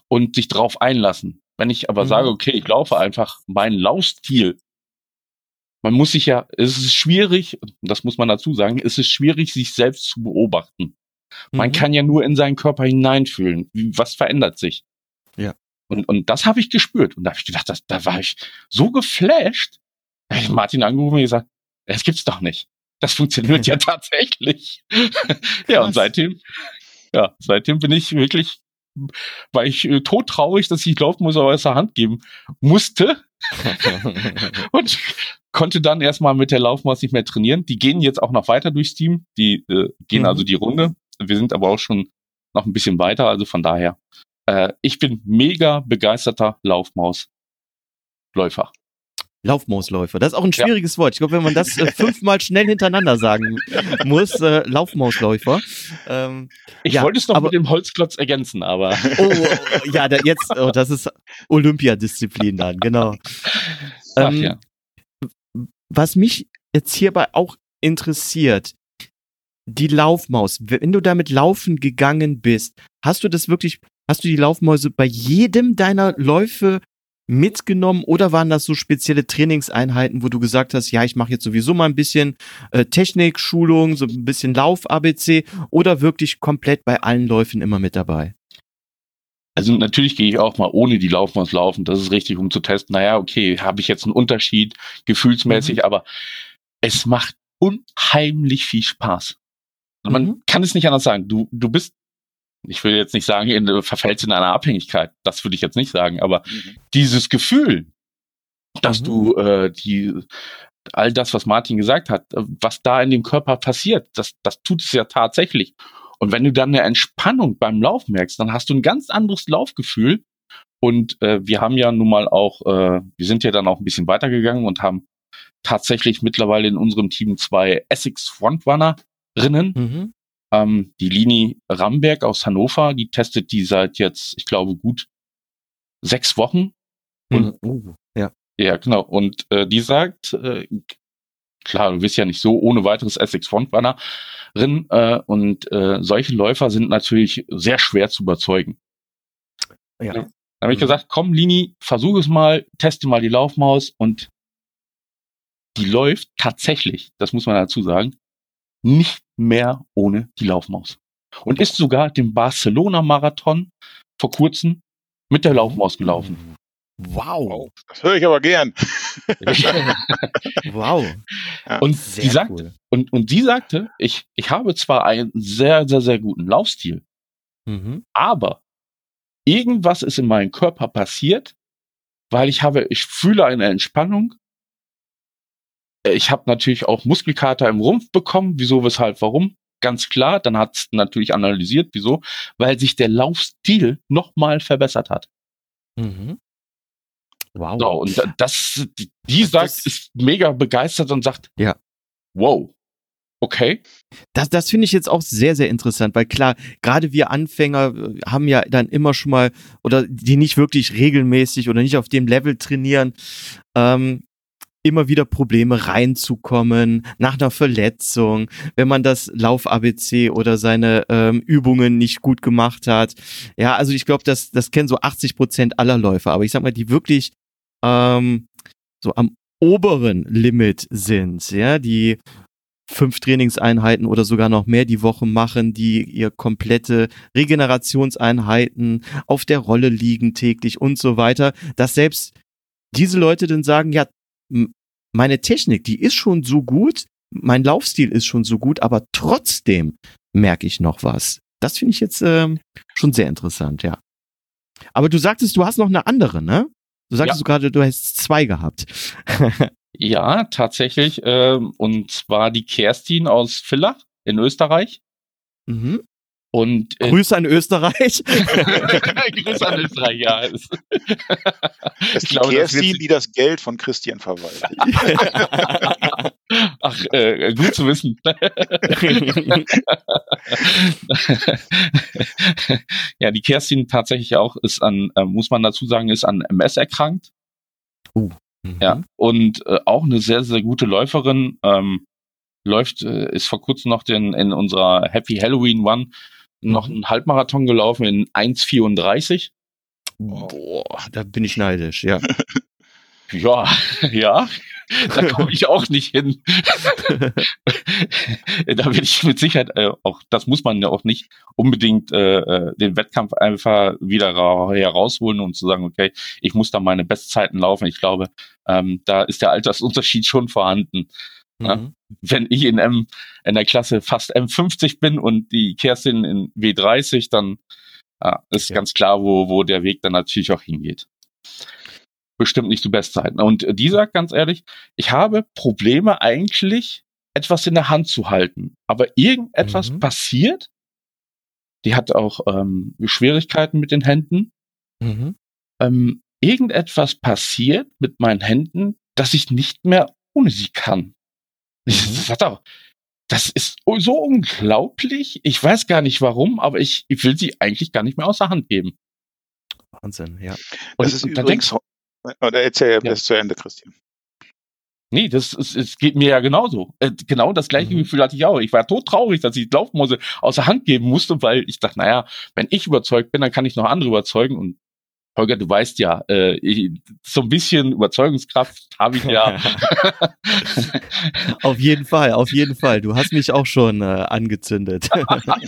und sich darauf einlassen. Wenn ich aber mhm. sage, okay, ich laufe einfach meinen Laufstil man muss sich ja, es ist schwierig, das muss man dazu sagen, es ist schwierig, sich selbst zu beobachten. Man mhm. kann ja nur in seinen Körper hineinfühlen. Was verändert sich? Ja. Und, und das habe ich gespürt. Und da habe ich gedacht, das, da war ich so geflasht. Da habe ich Martin angerufen und gesagt, das gibt's doch nicht. Das funktioniert ja tatsächlich. ja, und seitdem, ja, seitdem bin ich wirklich, war ich äh, todtraurig, dass ich Laufmusik aus der Hand geben musste. und konnte dann erstmal mit der Laufmaus nicht mehr trainieren. Die gehen jetzt auch noch weiter durchs Team. Die äh, gehen mhm. also die Runde. Wir sind aber auch schon noch ein bisschen weiter. Also von daher, äh, ich bin mega begeisterter Laufmausläufer. Laufmausläufer. Das ist auch ein schwieriges ja. Wort. Ich glaube, wenn man das äh, fünfmal schnell hintereinander sagen muss, äh, Laufmausläufer. Ähm, ich ja, wollte es noch aber, mit dem Holzklotz ergänzen, aber. Oh, oh ja, da, jetzt, oh, das ist Olympiadisziplin dann, genau. Ach, ähm, ja. Was mich jetzt hierbei auch interessiert, die Laufmaus, wenn du damit laufen gegangen bist, hast du das wirklich, hast du die Laufmäuse bei jedem deiner Läufe mitgenommen oder waren das so spezielle Trainingseinheiten, wo du gesagt hast, ja, ich mache jetzt sowieso mal ein bisschen äh, Technikschulung, so ein bisschen Lauf-ABC oder wirklich komplett bei allen Läufen immer mit dabei? Also natürlich gehe ich auch mal ohne die Laufmaus laufen, das ist richtig, um zu testen, naja, okay, habe ich jetzt einen Unterschied gefühlsmäßig, mhm. aber es macht unheimlich viel Spaß. Man mhm. kann es nicht anders sagen. Du, du bist ich will jetzt nicht sagen, in, verfällst in einer Abhängigkeit. Das würde ich jetzt nicht sagen, aber mhm. dieses Gefühl, dass mhm. du äh, die all das, was Martin gesagt hat, äh, was da in dem Körper passiert, das, das tut es ja tatsächlich. Und wenn du dann eine Entspannung beim Lauf merkst, dann hast du ein ganz anderes Laufgefühl. Und äh, wir haben ja nun mal auch, äh, wir sind ja dann auch ein bisschen weitergegangen und haben tatsächlich mittlerweile in unserem Team zwei Essex Frontrunnerinnen. Mhm. Ähm, die Lini Ramberg aus Hannover, die testet die seit jetzt, ich glaube, gut sechs Wochen. Und, uh, ja. Ja, genau. Und äh, die sagt, äh, klar, du bist ja nicht so ohne weiteres Essex Frontrunnerin äh, und äh, solche Läufer sind natürlich sehr schwer zu überzeugen. Ja. Dann habe ich mhm. gesagt, komm, Lini, versuch es mal, teste mal die Laufmaus und die läuft tatsächlich, das muss man dazu sagen, nicht mehr ohne die Laufmaus. Und ist sogar den Barcelona-Marathon vor kurzem mit der Laufmaus gelaufen. Wow. Das höre ich aber gern. wow. Und sie sagte, cool. und, und sie sagte, ich, ich habe zwar einen sehr, sehr, sehr guten Laufstil, mhm. aber irgendwas ist in meinem Körper passiert, weil ich habe, ich fühle eine Entspannung ich habe natürlich auch Muskelkater im Rumpf bekommen. Wieso, weshalb, warum? Ganz klar. Dann hat es natürlich analysiert, wieso? Weil sich der Laufstil nochmal verbessert hat. Mhm. Wow. So, und das, die, die sagt, ist mega begeistert und sagt, ja. wow, Okay. Das, das finde ich jetzt auch sehr, sehr interessant, weil klar, gerade wir Anfänger äh, haben ja dann immer schon mal, oder die nicht wirklich regelmäßig oder nicht auf dem Level trainieren, ähm, immer wieder Probleme reinzukommen nach einer Verletzung, wenn man das Lauf-ABC oder seine ähm, Übungen nicht gut gemacht hat. Ja, also ich glaube, das, das kennen so 80 Prozent aller Läufer. Aber ich sag mal, die wirklich ähm, so am oberen Limit sind, ja, die fünf Trainingseinheiten oder sogar noch mehr die Woche machen, die ihr komplette Regenerationseinheiten auf der Rolle liegen täglich und so weiter, dass selbst diese Leute dann sagen, ja, meine Technik, die ist schon so gut, mein Laufstil ist schon so gut, aber trotzdem merke ich noch was. Das finde ich jetzt ähm, schon sehr interessant, ja. Aber du sagtest, du hast noch eine andere, ne? Du sagtest ja. gerade, du hast zwei gehabt. ja, tatsächlich. Ähm, und zwar die Kerstin aus Villach in Österreich. Mhm. Und äh, Grüße an Österreich. Grüße an Österreich, ja. Das ist die glaube, Kerstin, die das Geld von Christian verwaltet. Ach, äh, gut zu wissen. ja, die Kerstin tatsächlich auch ist an, äh, muss man dazu sagen, ist an MS erkrankt. Uh. Mhm. Ja, und äh, auch eine sehr, sehr gute Läuferin. Ähm, läuft, äh, ist vor kurzem noch den, in unserer Happy Halloween One noch einen Halbmarathon gelaufen in 1,34. Boah, da bin ich neidisch, ja. ja, ja, da komme ich auch nicht hin. da will ich mit Sicherheit äh, auch, das muss man ja auch nicht unbedingt äh, äh den Wettkampf einfach wieder herausholen und zu sagen, okay, ich muss da meine Bestzeiten laufen. Ich glaube, ähm, da ist der Altersunterschied schon vorhanden. Mhm. Wenn ich in M in der Klasse fast M50 bin und die Kerstin in W30, dann ja, ist ja. ganz klar, wo, wo der Weg dann natürlich auch hingeht. Bestimmt nicht die Bestzeiten. Und die sagt ganz ehrlich, ich habe Probleme eigentlich, etwas in der Hand zu halten. Aber irgendetwas mhm. passiert. Die hat auch ähm, Schwierigkeiten mit den Händen. Mhm. Ähm, irgendetwas passiert mit meinen Händen, dass ich nicht mehr ohne sie kann. Ich, Mhm. das, hat auch, das ist so unglaublich. Ich weiß gar nicht warum, aber ich, ich will sie eigentlich gar nicht mehr außer Hand geben. Wahnsinn, ja. Und, Das ist und da denkst oder erzähl Ja. das zu Ende, Christian. Nee, das ist, es geht mir ja genauso. Äh, genau das gleiche Mhm. Gefühl hatte ich auch. Ich war todtraurig, dass ich die Laufmose außer Hand geben musste, weil ich dachte, naja, wenn ich überzeugt bin, dann kann ich noch andere überzeugen. Und Holger, du weißt ja, äh, ich, so ein bisschen Überzeugungskraft habe ich ja. Auf jeden Fall, auf jeden Fall. Du hast mich auch schon äh, angezündet.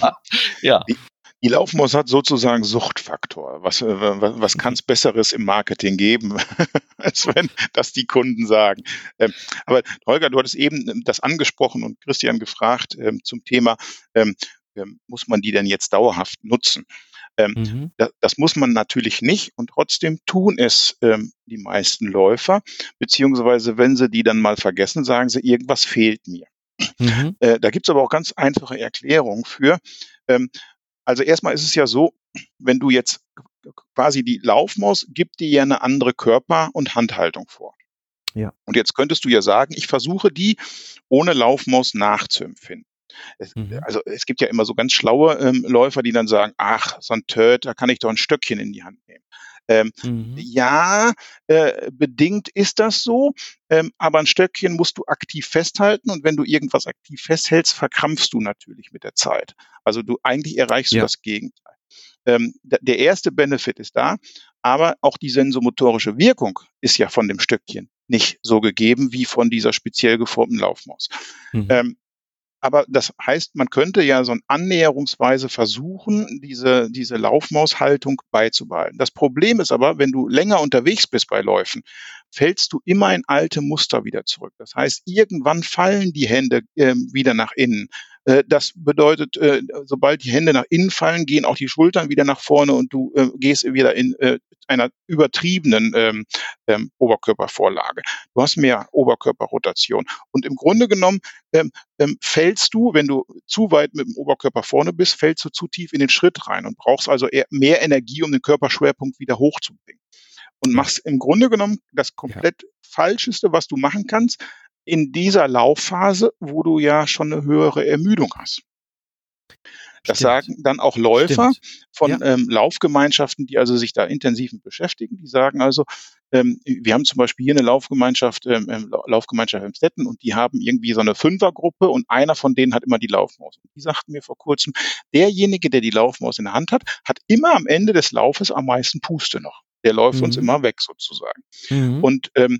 ja, Die Laufmaus hat sozusagen Suchtfaktor. Was, äh, was, was kann es Besseres im Marketing geben, als wenn das die Kunden sagen? Ähm, aber Holger, du hattest eben ähm, das angesprochen und Christian gefragt ähm, zum Thema, ähm, ähm, muss man die denn jetzt dauerhaft nutzen? Mhm. Da- Das muss man natürlich nicht und trotzdem tun es ähm, die meisten Läufer, beziehungsweise wenn sie die dann mal vergessen, sagen sie, irgendwas fehlt mir. Mhm. Äh, da gibt's aber auch ganz einfache Erklärungen für. Ähm, also erstmal ist es ja so, wenn du jetzt quasi die Laufmaus gibt dir ja eine andere Körper- und Handhaltung vor. Ja. Und jetzt könntest du ja sagen, ich versuche die ohne Laufmaus nachzuempfinden. Es, Mhm. Also es gibt ja immer so ganz schlaue ähm, Läufer, die dann sagen, ach, so ein Turd, da kann ich doch ein Stöckchen in die Hand nehmen. Ähm, Mhm. ja, äh, bedingt ist das so, ähm, aber ein Stöckchen musst du aktiv festhalten und wenn du irgendwas aktiv festhältst, verkrampfst du natürlich mit der Zeit. Also du eigentlich erreichst Ja. du das Gegenteil. Ähm, der erste Benefit ist da, aber auch die sensomotorische Wirkung ist ja von dem Stöckchen nicht so gegeben wie von dieser speziell geformten Laufmaus. Mhm. Ähm, aber das heißt, man könnte ja so annäherungsweise versuchen, diese, diese Laufmaushaltung beizubehalten. Das Problem ist aber, wenn du länger unterwegs bist bei Läufen, fällst du immer in alte Muster wieder zurück. Das heißt, irgendwann fallen die Hände ähm, wieder nach innen. Äh, das bedeutet, äh, sobald die Hände nach innen fallen, gehen auch die Schultern wieder nach vorne und du äh, gehst wieder in einer übertriebenen ähm, ähm, Oberkörpervorlage. Du hast mehr Oberkörperrotation. Und im Grunde genommen ähm, fällst du, wenn du zu weit mit dem Oberkörper vorne bist, fällst du zu tief in den Schritt rein und brauchst also eher mehr Energie, um den Körperschwerpunkt wieder hochzubringen. Und machst im Grunde genommen das komplett Falscheste, was du machen kannst, in dieser Laufphase, wo du ja schon eine höhere Ermüdung hast. Das Stimmt. sagen dann auch Läufer Stimmt. von Ja. ähm, Laufgemeinschaften, die also sich da intensiv beschäftigen. Die sagen also, ähm, wir haben zum Beispiel hier eine Laufgemeinschaft, ähm, ähm, La- Laufgemeinschaft Emstetten und die haben irgendwie so eine Fünfergruppe und einer von denen hat immer die Laufmaus. Und die sagten mir vor kurzem, derjenige, der die Laufmaus in der Hand hat, hat immer am Ende des Laufes am meisten Puste noch. Der läuft uns Mhm. immer weg sozusagen. Mhm. Und ähm,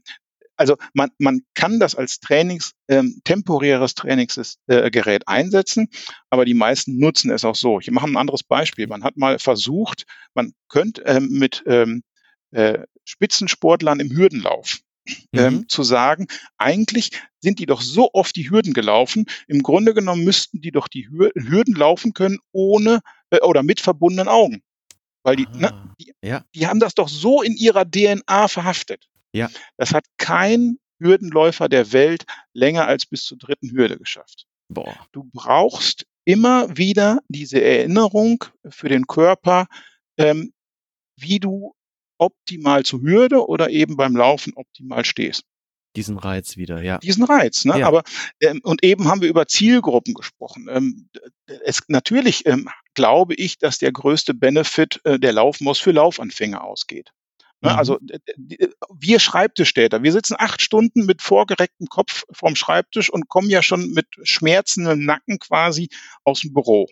also man, man kann das als Trainings, ähm, temporäres Trainingsgerät äh, einsetzen, aber die meisten nutzen es auch so. Ich mache ein anderes Beispiel. Man hat mal versucht, man könnte ähm, mit ähm, äh, Spitzensportlern im Hürdenlauf Mhm. ähm, zu sagen, eigentlich sind die doch so oft die Hürden gelaufen. Im Grunde genommen müssten die doch die Hür Hürden laufen können ohne äh, oder mit verbundenen Augen. Weil die, ne, Ah, die, ja. die haben das doch so in ihrer DNA verhaftet. Ja. Das hat kein Hürdenläufer der Welt länger als bis zur dritten Hürde geschafft. Boah. Du brauchst immer wieder diese Erinnerung für den Körper, ähm, wie du optimal zur Hürde oder eben beim Laufen optimal stehst. Diesen Reiz wieder, ja. Diesen Reiz, ne? Ja. Aber ähm, und eben haben wir über Zielgruppen gesprochen. Ähm, es, natürlich ähm, glaube ich, dass der größte Benefit äh, der Laufmaus für Laufanfänger ausgeht. Ne? Mhm. Also d- wir Schreibtischtäter, wir sitzen acht Stunden mit vorgerecktem Kopf vorm Schreibtisch und kommen ja schon mit schmerzendem Nacken quasi aus dem Büro.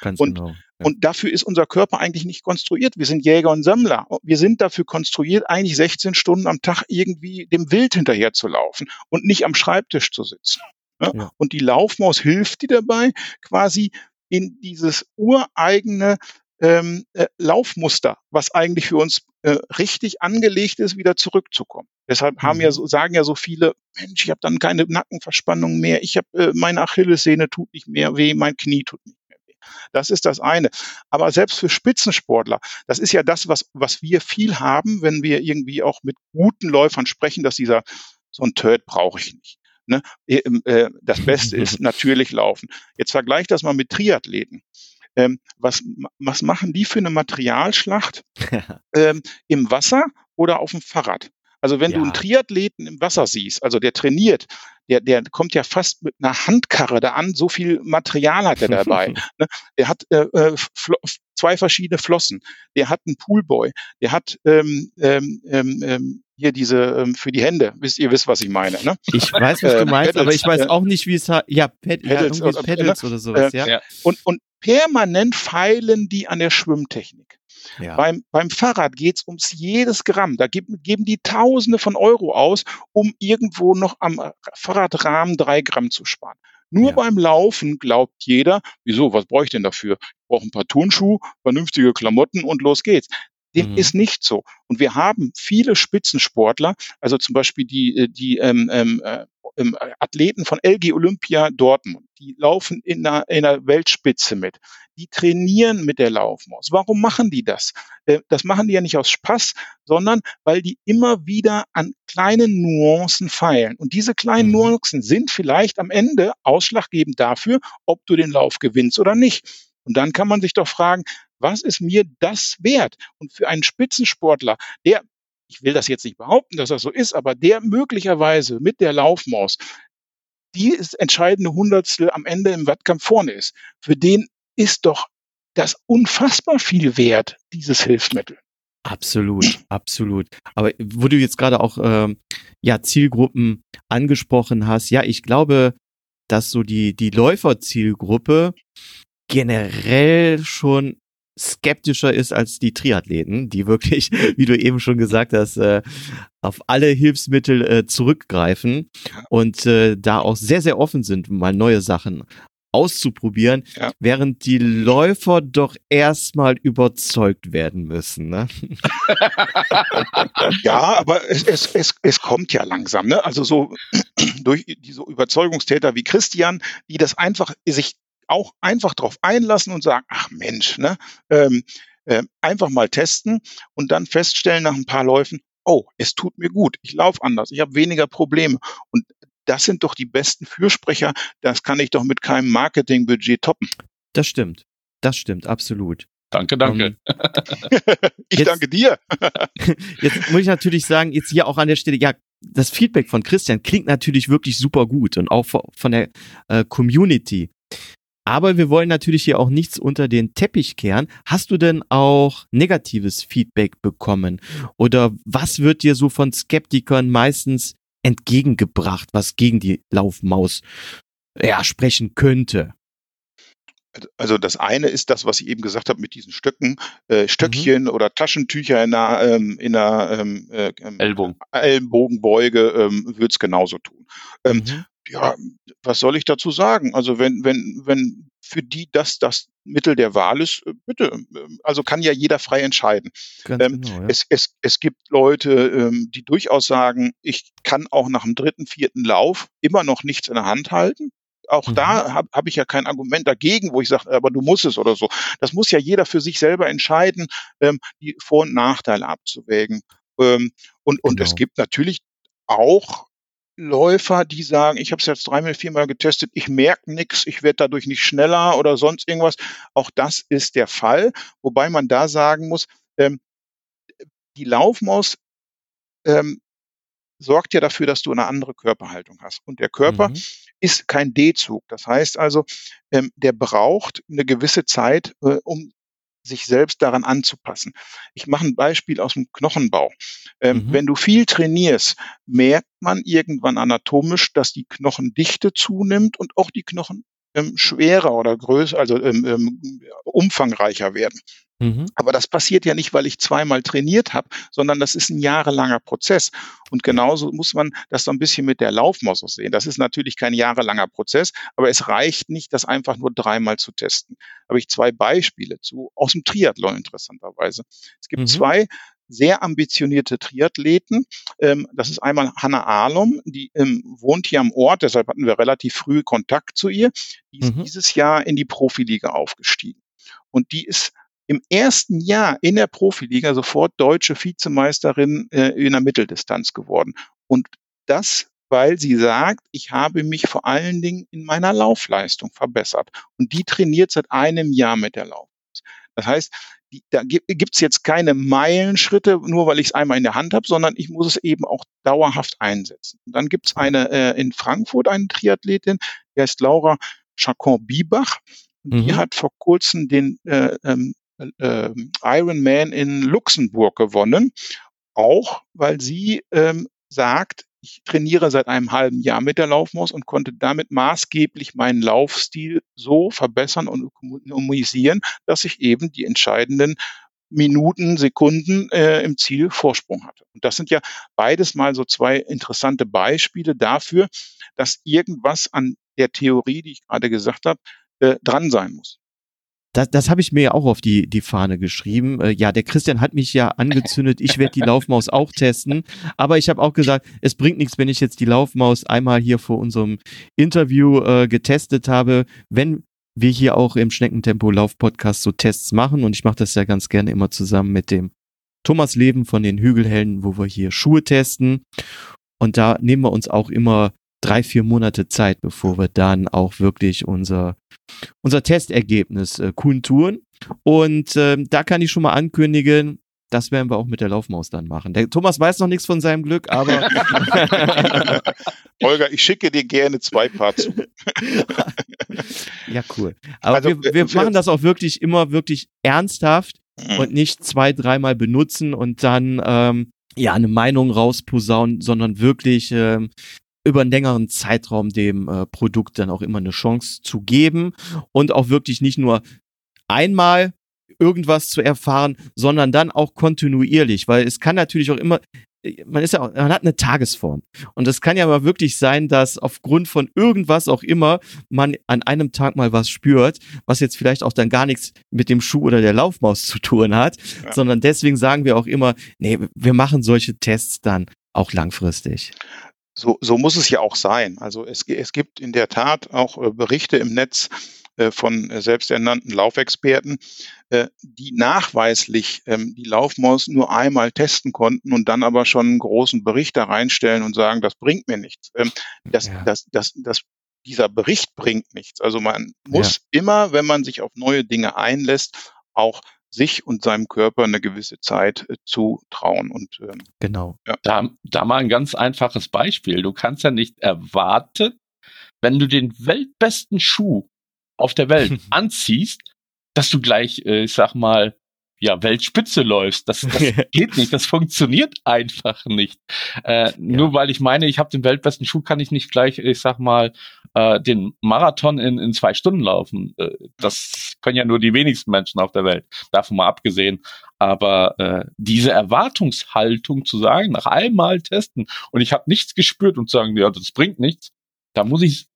Ganz und- genau. Ja. Und dafür ist unser Körper eigentlich nicht konstruiert. Wir sind Jäger und Sammler. Wir sind dafür konstruiert, eigentlich 16 Stunden am Tag irgendwie dem Wild hinterher zu laufen und nicht am Schreibtisch zu sitzen. Ne? Ja. Und die Laufmaus hilft dir dabei, quasi in dieses ureigene ähm, äh, Laufmuster, was eigentlich für uns äh, richtig angelegt ist, wieder zurückzukommen. Deshalb haben Mhm. ja so, sagen ja so viele, Mensch, ich habe dann keine Nackenverspannung mehr, ich habe äh, meine Achillessehne tut nicht mehr weh, mein Knie tut nicht mehr weh. Das ist das eine. Aber selbst für Spitzensportler, das ist ja das, was, was wir viel haben, wenn wir irgendwie auch mit guten Läufern sprechen, dass dieser, so ein Turd brauche ich nicht. Ne? Äh, äh, Das Beste ist natürlich Laufen. Jetzt vergleich das mal mit Triathleten. Ähm, was, was machen die für eine Materialschlacht ähm, im Wasser oder auf dem Fahrrad? Also wenn ja. du einen Triathleten im Wasser siehst, also der trainiert, der, der kommt ja fast mit einer Handkarre da an, so viel Material hat er dabei. ne? Der hat äh, äh zwei verschiedene Flossen, der hat einen Poolboy, der hat ähm, ähm, ähm, ähm, hier diese ähm, für die Hände. Wisst ihr wisst, was ich meine? Ne? Ich weiß, was du ähm, meinst, Pedals, aber ich weiß äh, auch nicht, wie es ja, Ped Pedals, ja, Pedals oder sowas. Äh, ja. Und, und permanent feilen die an der Schwimmtechnik. Ja. Beim, beim Fahrrad geht's ums jedes Gramm. Da geben, geben die Tausende von Euro aus, um irgendwo noch am Fahrradrahmen drei Gramm zu sparen. Nur ja. beim Laufen glaubt jeder, wieso, was brauche ich denn dafür? Ich brauche ein paar Turnschuhe, vernünftige Klamotten und los geht's. Dem mhm. ist nicht so. Und wir haben viele Spitzensportler, also zum Beispiel die, äh, die ähm, ähm, äh, ähm, Athleten von LG Olympia Dortmund, die laufen in der, in der Weltspitze mit. Die trainieren mit der Laufmaus. Warum machen die das? Äh, das machen die ja nicht aus Spaß, sondern weil die immer wieder an kleinen Nuancen feilen. Und diese kleinen mhm. Nuancen sind vielleicht am Ende ausschlaggebend dafür, ob du den Lauf gewinnst oder nicht. Und dann kann man sich doch fragen, was ist mir das wert? Und für einen Spitzensportler, der, ich will das jetzt nicht behaupten, dass das so ist, aber der möglicherweise mit der Laufmaus die entscheidende Hundertstel am Ende im Wettkampf vorne ist, für den ist doch das unfassbar viel wert, dieses Hilfsmittel. Absolut, absolut. Aber wo du jetzt gerade auch ähm, ja Zielgruppen angesprochen hast, ja, ich glaube, dass so die die Läuferzielgruppe generell schon skeptischer ist als die Triathleten, die wirklich, wie du eben schon gesagt hast, äh, auf alle Hilfsmittel äh, zurückgreifen und äh, da auch sehr, sehr offen sind, mal neue Sachen auszuprobieren, ja. während die Läufer doch erstmal überzeugt werden müssen. Ne? ja, aber es, es, es, es kommt ja langsam. Ne? Also so durch diese Überzeugungstäter wie Christian, die das einfach sich auch einfach drauf einlassen und sagen, ach Mensch, ne, ähm, äh, einfach mal testen und dann feststellen nach ein paar Läufen, oh, es tut mir gut, ich laufe anders, ich habe weniger Probleme. Und das sind doch die besten Fürsprecher, das kann ich doch mit keinem Marketingbudget toppen. Das stimmt, das stimmt, absolut. Danke, danke. Um, ich jetzt, danke dir. jetzt muss ich natürlich sagen, jetzt hier auch an der Stelle, ja, das Feedback von Christian klingt natürlich wirklich super gut und auch von der äh, Community. Aber wir wollen natürlich hier auch nichts unter den Teppich kehren. Hast du denn auch negatives Feedback bekommen? Oder was wird dir so von Skeptikern meistens entgegengebracht, was gegen die Laufmaus ja, sprechen könnte? Also das eine ist das, was ich eben gesagt habe mit diesen Stöcken, äh, Stöckchen mhm. oder Taschentücher in einer, ähm, in einer ähm, äh, ähm, Ellbogen. Ellbogenbeuge ähm, wird es genauso tun. Ähm, mhm ja, was soll ich dazu sagen? Also wenn, wenn, wenn für die das das Mittel der Wahl ist, äh, bitte, ähm, also kann ja jeder frei entscheiden. Ähm, genau, ja. es, es, es gibt Leute, ähm, die durchaus sagen, ich kann auch nach dem dritten, vierten Lauf immer noch nichts in der Hand halten. Auch mhm. da habe hab ich ja kein Argument dagegen, wo ich sage, aber du musst es oder so. Das muss ja jeder für sich selber entscheiden, ähm, die Vor- und Nachteile abzuwägen. Ähm, und, und es genau. gibt natürlich auch Läufer, die sagen, ich habe es jetzt dreimal, viermal getestet, ich merke nichts, ich werde dadurch nicht schneller oder sonst irgendwas. Auch das ist der Fall, wobei man da sagen muss, ähm, die Laufmaus ähm, sorgt ja dafür, dass du eine andere Körperhaltung hast. Und der Körper mhm. ist kein D-Zug. Das heißt also, ähm, der braucht eine gewisse Zeit, äh, um sich selbst daran anzupassen. Ich mache ein Beispiel aus dem Knochenbau. Ähm, mhm. Wenn du viel trainierst, merkt man irgendwann anatomisch, dass die Knochendichte zunimmt und auch die Knochen ähm, schwerer oder größer, also ähm, ähm, umfangreicher werden. Mhm. Aber das passiert ja nicht, weil ich zweimal trainiert habe, sondern das ist ein jahrelanger Prozess. Und genauso muss man das so ein bisschen mit der Laufmaus sehen. Das ist natürlich kein jahrelanger Prozess, aber es reicht nicht, das einfach nur dreimal zu testen. Da habe ich zwei Beispiele zu, aus dem Triathlon interessanterweise. Es gibt mhm. zwei sehr ambitionierte Triathleten. Ähm, das ist einmal Hanna Ahlom, die ähm, wohnt hier am Ort, deshalb hatten wir relativ früh Kontakt zu ihr. Die ist mhm. dieses Jahr in die Profiliga aufgestiegen. Und die ist im ersten Jahr in der Profiliga sofort deutsche Vizemeisterin äh, in der Mitteldistanz geworden. Und das, weil sie sagt, ich habe mich vor allen Dingen in meiner Laufleistung verbessert. Und die trainiert seit einem Jahr mit der Lauf. Das heißt, die, da gibt es jetzt keine Meilenschritte, nur weil ich es einmal in der Hand habe, sondern ich muss es eben auch dauerhaft einsetzen. Und dann gibt es eine äh, in Frankfurt eine Triathletin, die heißt Laura Chacon-Biebach. Mhm. Die hat vor kurzem den äh, ähm, äh, Ironman in Luxemburg gewonnen, auch weil sie ähm, sagt, ich trainiere seit einem halben Jahr mit der Laufmaus und konnte damit maßgeblich meinen Laufstil so verbessern und ökonomisieren, dass ich eben die entscheidenden Minuten, Sekunden äh, im Ziel Vorsprung hatte. Und das sind ja beides mal so zwei interessante Beispiele dafür, dass irgendwas an der Theorie, die ich gerade gesagt habe, äh, dran sein muss das, das habe ich mir ja auch auf die, die Fahne geschrieben. Äh, ja, der Christian hat mich ja angezündet, ich werde die Laufmaus auch testen. Aber ich habe auch gesagt, es bringt nichts, wenn ich jetzt die Laufmaus einmal hier vor unserem Interview äh, getestet habe. Wenn wir hier auch im Schneckentempo Lauf-Podcast so Tests machen und ich mache das ja ganz gerne immer zusammen mit dem Thomas Leben von den Hügelhelden, wo wir hier Schuhe testen. Und da nehmen wir uns auch immer drei, vier Monate Zeit, bevor wir dann auch wirklich unser, unser Testergebnis äh, kundtun. Und äh, da kann ich schon mal ankündigen, das werden wir auch mit der Laufmaus dann machen. Der Thomas weiß noch nichts von seinem Glück, aber. Holger, ich schicke dir gerne zwei Paar zu. ja, cool. Aber also, wir, wir machen das auch wirklich immer wirklich ernsthaft mhm. und nicht zwei, dreimal benutzen und dann ähm, ja eine Meinung rausposaunen, sondern wirklich ähm, über einen längeren Zeitraum dem äh, Produkt dann auch immer eine Chance zu geben und auch wirklich nicht nur einmal irgendwas zu erfahren, sondern dann auch kontinuierlich, weil es kann natürlich auch immer man ist ja auch, man hat eine Tagesform. Und es kann ja mal wirklich sein, dass aufgrund von irgendwas auch immer man an einem Tag mal was spürt, was jetzt vielleicht auch dann gar nichts mit dem Schuh oder der Laufmaus zu tun hat, ja. sondern deswegen sagen wir auch immer, nee, wir machen solche Tests dann auch langfristig. So, so muss es ja auch sein. Also es, es gibt in der Tat auch äh, Berichte im Netz äh, von äh, selbsternannten Laufexperten, die nachweislich ähm, die Laufmaus nur einmal testen konnten und dann aber schon einen großen Bericht da reinstellen und sagen, das bringt mir nichts. Ähm, das, ja. das, das, das, dieser Bericht bringt nichts. Also man muss ja. immer, wenn man sich auf neue Dinge einlässt, auch sich und seinem Körper eine gewisse Zeit äh, zu trauen. Und ähm, genau. Ja. Da, da mal ein ganz einfaches Beispiel. Du kannst ja nicht erwarten, wenn du den weltbesten Schuh auf der Welt anziehst, dass du gleich, äh, ich sag mal, ja, Weltspitze läufst. Das, das geht nicht, das funktioniert einfach nicht. Äh, ja. Nur weil ich meine, ich habe den weltbesten Schuh, kann ich nicht gleich, ich sag mal, äh, den Marathon in, in zwei Stunden laufen. Äh, das können ja nur die wenigsten Menschen auf der Welt, davon mal abgesehen. Aber äh, diese Erwartungshaltung zu sagen, nach einmal testen und ich habe nichts gespürt und sagen, ja, das bringt nichts, da muss ich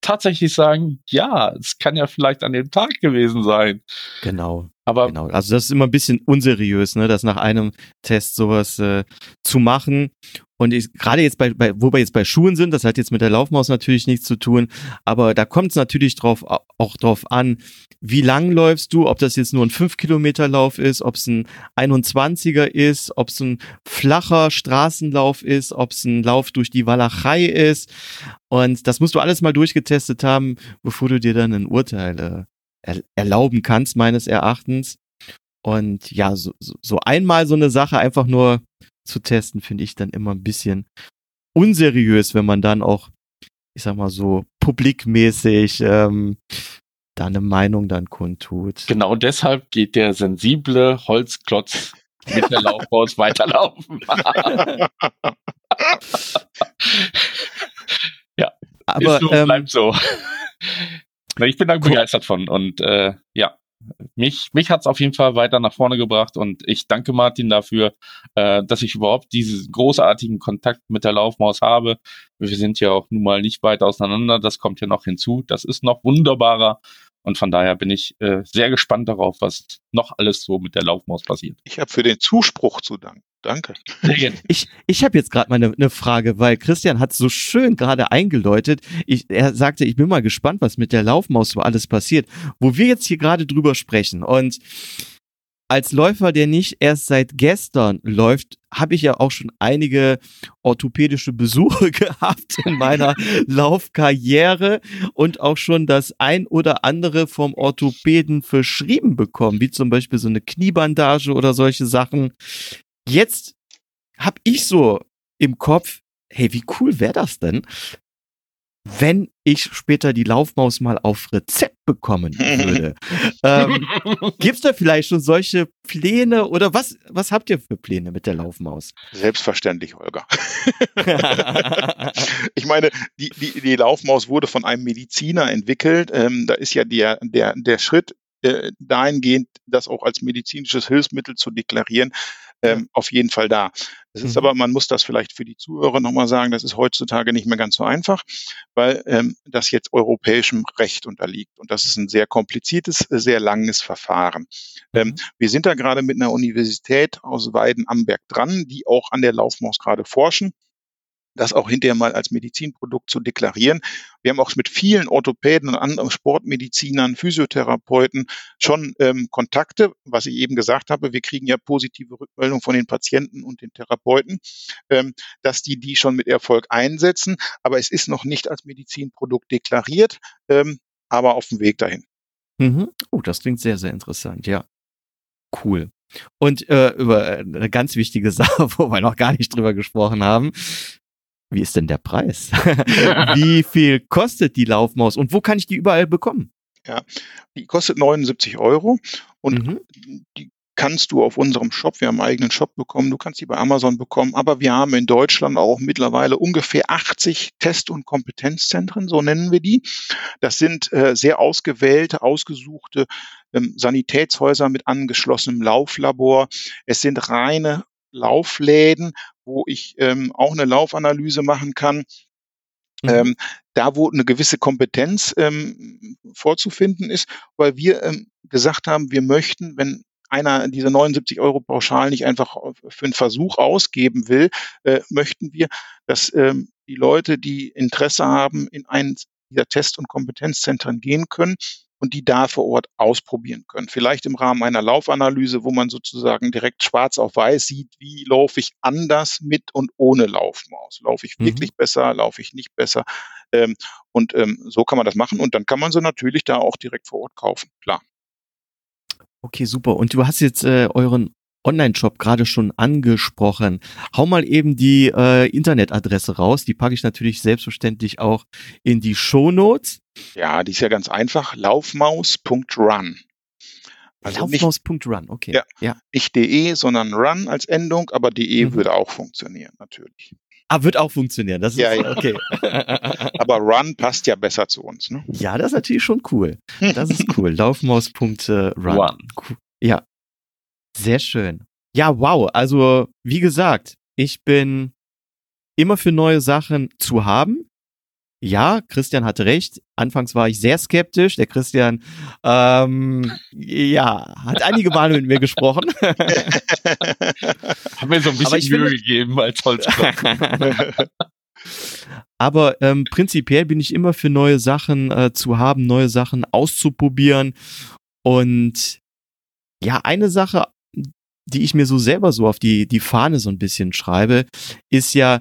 tatsächlich sagen, ja, es kann ja vielleicht an dem Tag gewesen sein. Genau. Aber genau. Also das ist immer ein bisschen unseriös, ne, das nach einem Test sowas äh, zu machen. Und gerade jetzt bei, bei, wo wir jetzt bei Schuhen sind, das hat jetzt mit der Laufmaus natürlich nichts zu tun, aber da kommt es natürlich drauf, auch drauf an, wie lang läufst du, ob das jetzt nur ein 5-Kilometer-Lauf ist, ob es ein 21er ist, ob es ein flacher Straßenlauf ist, ob es ein Lauf durch die Walachei ist. Und das musst du alles mal durchgetestet haben, bevor du dir dann ein Urteil äh, erlauben kannst, meines Erachtens. Und ja, so, so einmal so eine Sache einfach nur zu testen, finde ich dann immer ein bisschen unseriös, wenn man dann auch, ich sag mal so, publikmäßig ähm, da eine Meinung dann kundtut. Genau deshalb geht der sensible Holzklotz mit der Laufbaus weiterlaufen. ja, aber so, ähm, bleibt so. Ich bin da begeistert von und äh, ja, mich, mich hat es auf jeden Fall weiter nach vorne gebracht und ich danke Martin dafür, äh, dass ich überhaupt diesen großartigen Kontakt mit der Laufmaus habe. Wir sind ja auch nun mal nicht weit auseinander, das kommt ja noch hinzu. Das ist noch wunderbarer und von daher bin ich äh, sehr gespannt darauf, was noch alles so mit der Laufmaus passiert. Ich habe für den Zuspruch zu danken. Danke. Ich, ich habe jetzt gerade mal eine ne Frage, weil Christian hat so schön gerade eingeläutet. Ich, er sagte, ich bin mal gespannt, was mit der Laufmaus so alles passiert, wo wir jetzt hier gerade drüber sprechen. Und als Läufer, der nicht erst seit gestern läuft, habe ich ja auch schon einige orthopädische Besuche gehabt in meiner Laufkarriere und auch schon das ein oder andere vom Orthopäden verschrieben bekommen, wie zum Beispiel so eine Kniebandage oder solche Sachen. Jetzt habe ich so im Kopf, hey, wie cool wäre das denn, wenn ich später die Laufmaus mal auf Rezept bekommen würde. ähm, Gibt es da vielleicht schon solche Pläne oder was, was habt ihr für Pläne mit der Laufmaus? Selbstverständlich, Holger. ich meine, die, die, die Laufmaus wurde von einem Mediziner entwickelt. Ähm, da ist ja der, der, der Schritt äh, dahingehend, das auch als medizinisches Hilfsmittel zu deklarieren, ähm, auf jeden Fall da. Es ist mhm. aber, man muss das vielleicht für die Zuhörer nochmal sagen, das ist heutzutage nicht mehr ganz so einfach, weil ähm, das jetzt europäischem Recht unterliegt. Und das ist ein sehr kompliziertes, sehr langes Verfahren. Ähm, mhm. Ähm, wir sind da gerade mit einer Universität aus Weiden-Amberg dran, die auch an der Laufmaus gerade forschen das auch hinterher mal als Medizinprodukt zu deklarieren. Wir haben auch mit vielen Orthopäden und anderen Sportmedizinern, Physiotherapeuten schon ähm, Kontakte, was ich eben gesagt habe. Wir kriegen ja positive Rückmeldungen von den Patienten und den Therapeuten, ähm, dass die die schon mit Erfolg einsetzen. Aber es ist noch nicht als Medizinprodukt deklariert, ähm, aber auf dem Weg dahin. Mhm. Oh, das klingt sehr, sehr interessant, ja. Cool. Und äh, über eine ganz wichtige Sache, wo wir noch gar nicht drüber gesprochen haben. Wie ist denn der Preis? Wie viel kostet die Laufmaus und wo kann ich die überall bekommen? Ja, die kostet 79 Euro und mhm. die kannst du auf unserem Shop, wir haben einen eigenen Shop bekommen, du kannst die bei Amazon bekommen, aber wir haben in Deutschland auch mittlerweile ungefähr 80 Test- und Kompetenzzentren, so nennen wir die. Das sind äh, sehr ausgewählte, ausgesuchte ähm, Sanitätshäuser mit angeschlossenem Lauflabor. Es sind reine Laufläden, wo ich ähm, auch eine Laufanalyse machen kann. Mhm. Ähm, da, wo eine gewisse Kompetenz ähm, vorzufinden ist, weil wir ähm, gesagt haben, wir möchten, wenn einer diese 79 Euro pauschal nicht einfach für einen Versuch ausgeben will, äh, möchten wir, dass ähm, die Leute, die Interesse haben, in einen dieser Test- und Kompetenzzentren gehen können und die da vor Ort ausprobieren können. Vielleicht im Rahmen einer Laufanalyse, wo man sozusagen direkt schwarz auf weiß sieht, wie laufe ich anders mit und ohne Laufmaus. Laufe ich mhm. wirklich besser, laufe ich nicht besser. Ähm, und ähm, so kann man das machen und dann kann man sie natürlich da auch direkt vor Ort kaufen, klar. Okay, super. Und du hast jetzt äh, euren Online-Shop gerade schon angesprochen. Hau mal eben die äh, Internetadresse raus. Die packe ich natürlich selbstverständlich auch in die Show Notes. Ja, die ist ja ganz einfach. Laufmaus.run. Also Laufmaus.run, okay. Ja, ja, Nicht de, sondern run als Endung, aber de mhm. würde auch funktionieren, natürlich. Ah, wird auch funktionieren. Das ist ja, ja. okay. aber run passt ja besser zu uns, ne? Ja, das ist natürlich schon cool. Das ist cool. Laufmaus.run. Run. Ja, sehr schön. Ja, wow. Also, wie gesagt, ich bin immer für neue Sachen zu haben. Ja, Christian hatte recht. Anfangs war ich sehr skeptisch. Der Christian, ähm, ja, hat einige Male mit mir gesprochen. Haben mir so ein bisschen Mühe gegeben als Holzklopf. Aber ähm, prinzipiell bin ich immer für neue Sachen äh, zu haben, neue Sachen auszuprobieren. Und ja, eine Sache die ich mir so selber so auf die, die Fahne so ein bisschen schreibe, ist ja,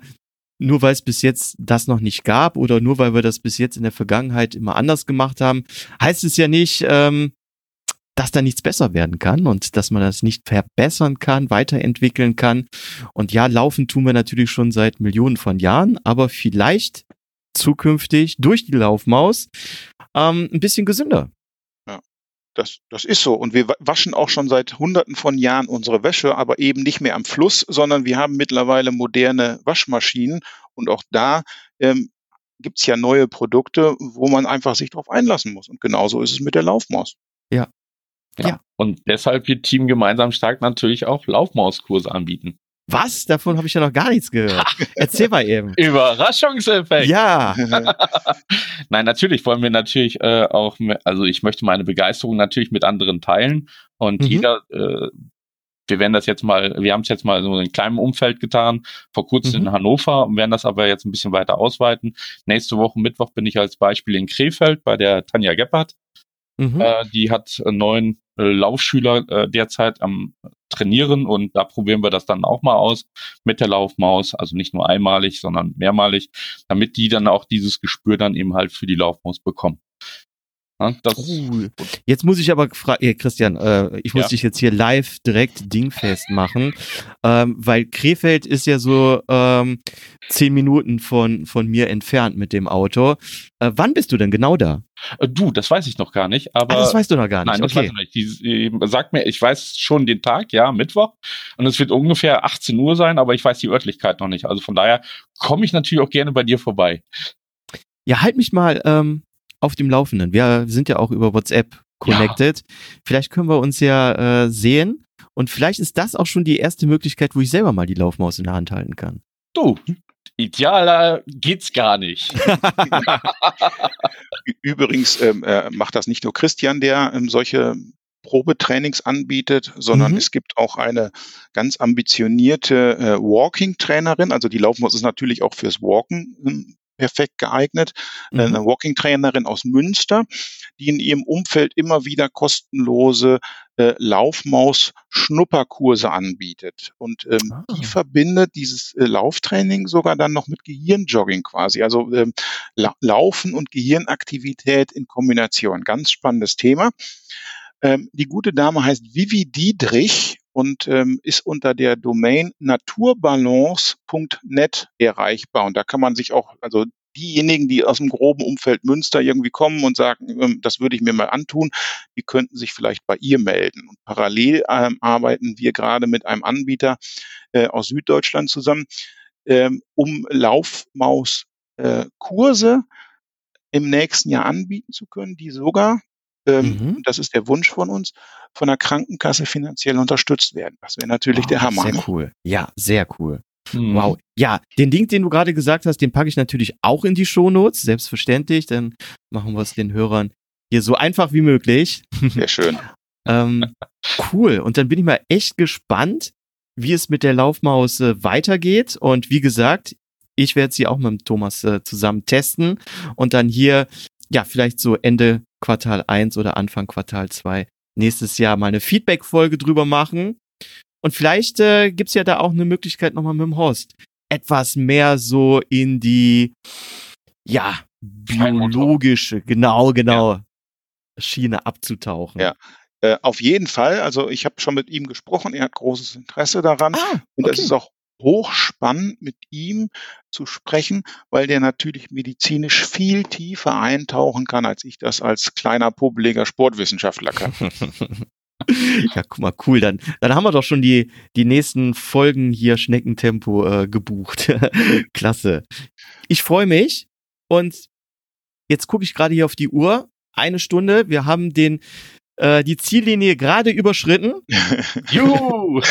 nur weil es bis jetzt das noch nicht gab oder nur weil wir das bis jetzt in der Vergangenheit immer anders gemacht haben, heißt es ja nicht, ähm, dass da nichts besser werden kann und dass man das nicht verbessern kann, weiterentwickeln kann. Und ja, laufen tun wir natürlich schon seit Millionen von Jahren, aber vielleicht zukünftig durch die Laufmaus ähm, ein bisschen gesünder. Das, das ist so. Und wir waschen auch schon seit Hunderten von Jahren unsere Wäsche, aber eben nicht mehr am Fluss, sondern wir haben mittlerweile moderne Waschmaschinen. Und auch da ähm, gibt es ja neue Produkte, wo man einfach sich darauf einlassen muss. Und genauso ist es mit der Laufmaus. Ja. Ja. ja. Und deshalb wird Team Gemeinsam Stark natürlich auch Laufmauskurse anbieten. Was? Davon habe ich ja noch gar nichts gehört. Erzähl mal eben. Überraschungseffekt. Ja. Nein, natürlich wollen wir natürlich äh, auch, also ich möchte meine Begeisterung natürlich mit anderen teilen und mhm. jeder, äh, wir werden das jetzt mal, wir haben es jetzt mal so in kleinem Umfeld getan, vor kurzem mhm. in Hannover und werden das aber jetzt ein bisschen weiter ausweiten. Nächste Woche Mittwoch bin ich als Beispiel in Krefeld bei der Tanja Gebhardt. Mhm. Äh, die hat neuen äh, Laufschüler äh, derzeit am Trainieren und da probieren wir das dann auch mal aus mit der Laufmaus, also nicht nur einmalig, sondern mehrmalig, damit die dann auch dieses Gespür dann eben halt für die Laufmaus bekommen. Oh. Jetzt muss ich aber fragen, Christian, äh, ich muss ja. dich jetzt hier live direkt dingfest machen, ähm, weil Krefeld ist ja so ähm, zehn Minuten von, von mir entfernt mit dem Auto. Äh, wann bist du denn genau da? Äh, du, das weiß ich noch gar nicht. Aber ah, das weißt du noch gar nicht. Nein, das okay. weiß ich nicht. Die, die, sagt mir, ich weiß schon den Tag, ja, Mittwoch. Und es wird ungefähr 18 Uhr sein, aber ich weiß die Örtlichkeit noch nicht. Also von daher komme ich natürlich auch gerne bei dir vorbei. Ja, halt mich mal ähm, auf dem Laufenden. Wir sind ja auch über WhatsApp connected. Ja. Vielleicht können wir uns ja äh, sehen. Und vielleicht ist das auch schon die erste Möglichkeit, wo ich selber mal die Laufmaus in der Hand halten kann. Du, idealer geht's gar nicht. Übrigens ähm, äh, macht das nicht nur Christian, der ähm, solche Probetrainings anbietet, sondern mhm. es gibt auch eine ganz ambitionierte äh, Walking-Trainerin. Also die Laufmaus ist natürlich auch fürs Walken ähm, perfekt geeignet. Mhm. Eine Walking-Trainerin aus Münster, die in ihrem Umfeld immer wieder kostenlose äh, Laufmaus-Schnupperkurse anbietet. Und ähm, ah. die verbindet dieses äh, Lauftraining sogar dann noch mit Gehirnjogging quasi. Also ähm, La Laufen und Gehirnaktivität in Kombination. Ganz spannendes Thema. Ähm, die gute Dame heißt Vivi Diedrich und ähm, ist unter der Domain naturbalance.net erreichbar. Und da kann man sich auch, also diejenigen, die aus dem groben Umfeld Münster irgendwie kommen und sagen, ähm, das würde ich mir mal antun, die könnten sich vielleicht bei ihr melden. Und parallel ähm, arbeiten wir gerade mit einem Anbieter äh, aus Süddeutschland zusammen, ähm, um Laufmaus-Kurse äh, im nächsten Jahr anbieten zu können, die sogar mhm. das ist der Wunsch von uns, von der Krankenkasse finanziell unterstützt werden. Das wäre natürlich oh, der Hammer. Sehr ne? cool. Ja, sehr cool. Mhm. Wow. Ja, den Link, den du gerade gesagt hast, den packe ich natürlich auch in die Shownotes, selbstverständlich. Dann machen wir es den Hörern hier so einfach wie möglich. Sehr schön. ähm, cool. Und dann bin ich mal echt gespannt, wie es mit der Laufmaus äh, weitergeht. Und wie gesagt, ich werde sie auch mit Thomas äh, zusammen testen und dann hier, ja, vielleicht so Ende Quartal 1 oder Anfang Quartal 2 nächstes Jahr mal eine Feedback-Folge drüber machen. Und vielleicht äh, gibt ja da auch eine Möglichkeit nochmal mit dem Host etwas mehr so in die, ja, biologische, genau, genau, ja. Schiene abzutauchen. Ja, äh, auf jeden Fall. Also ich habe schon mit ihm gesprochen, er hat großes Interesse daran. Ah, okay. Und es ist auch hochspannend, mit ihm zu sprechen, weil der natürlich medizinisch viel tiefer eintauchen kann, als ich das als kleiner, pubbeliger Sportwissenschaftler kann. ja, guck mal, cool. Dann, dann haben wir doch schon die, die nächsten Folgen hier Schneckentempo äh, gebucht. Klasse. Ich freue mich und jetzt gucke ich gerade hier auf die Uhr. Eine Stunde. Wir haben den äh, die Ziellinie gerade überschritten. Juhu!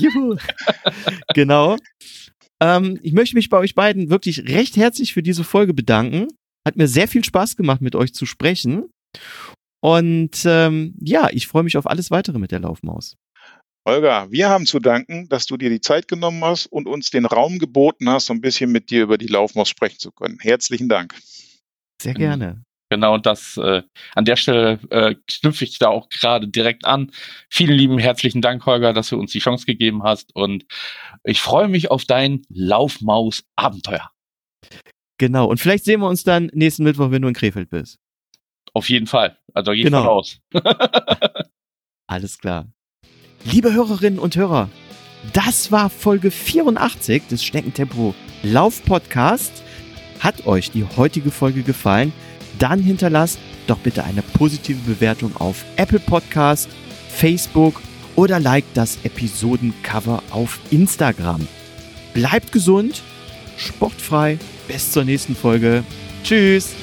Juhu! Genau. Ähm, ich möchte mich bei euch beiden wirklich recht herzlich für diese Folge bedanken. Hat mir sehr viel Spaß gemacht, mit euch zu sprechen. Und ähm, ja, ich freue mich auf alles weitere mit der Laufmaus. Holger, wir haben zu danken, dass du dir die Zeit genommen hast und uns den Raum geboten hast, so ein bisschen mit dir über die Laufmaus sprechen zu können. Herzlichen Dank. Sehr gerne. Genau, das äh, an der Stelle äh, knüpfe ich da auch gerade direkt an. Vielen lieben herzlichen Dank, Holger, dass du uns die Chance gegeben hast und ich freue mich auf dein Laufmaus-Abenteuer. Genau, und vielleicht sehen wir uns dann nächsten Mittwoch, wenn du in Krefeld bist. Auf jeden Fall. Also gehe genau. von aus. Alles klar. Liebe Hörerinnen und Hörer, das war Folge 84 des Schneckentempo Lauf Podcast. Hat euch die heutige Folge gefallen? Dann hinterlasst doch bitte eine positive Bewertung auf Apple Podcast, Facebook oder liked das Episodencover auf Instagram. Bleibt gesund, sportfrei, bis zur nächsten Folge. Tschüss!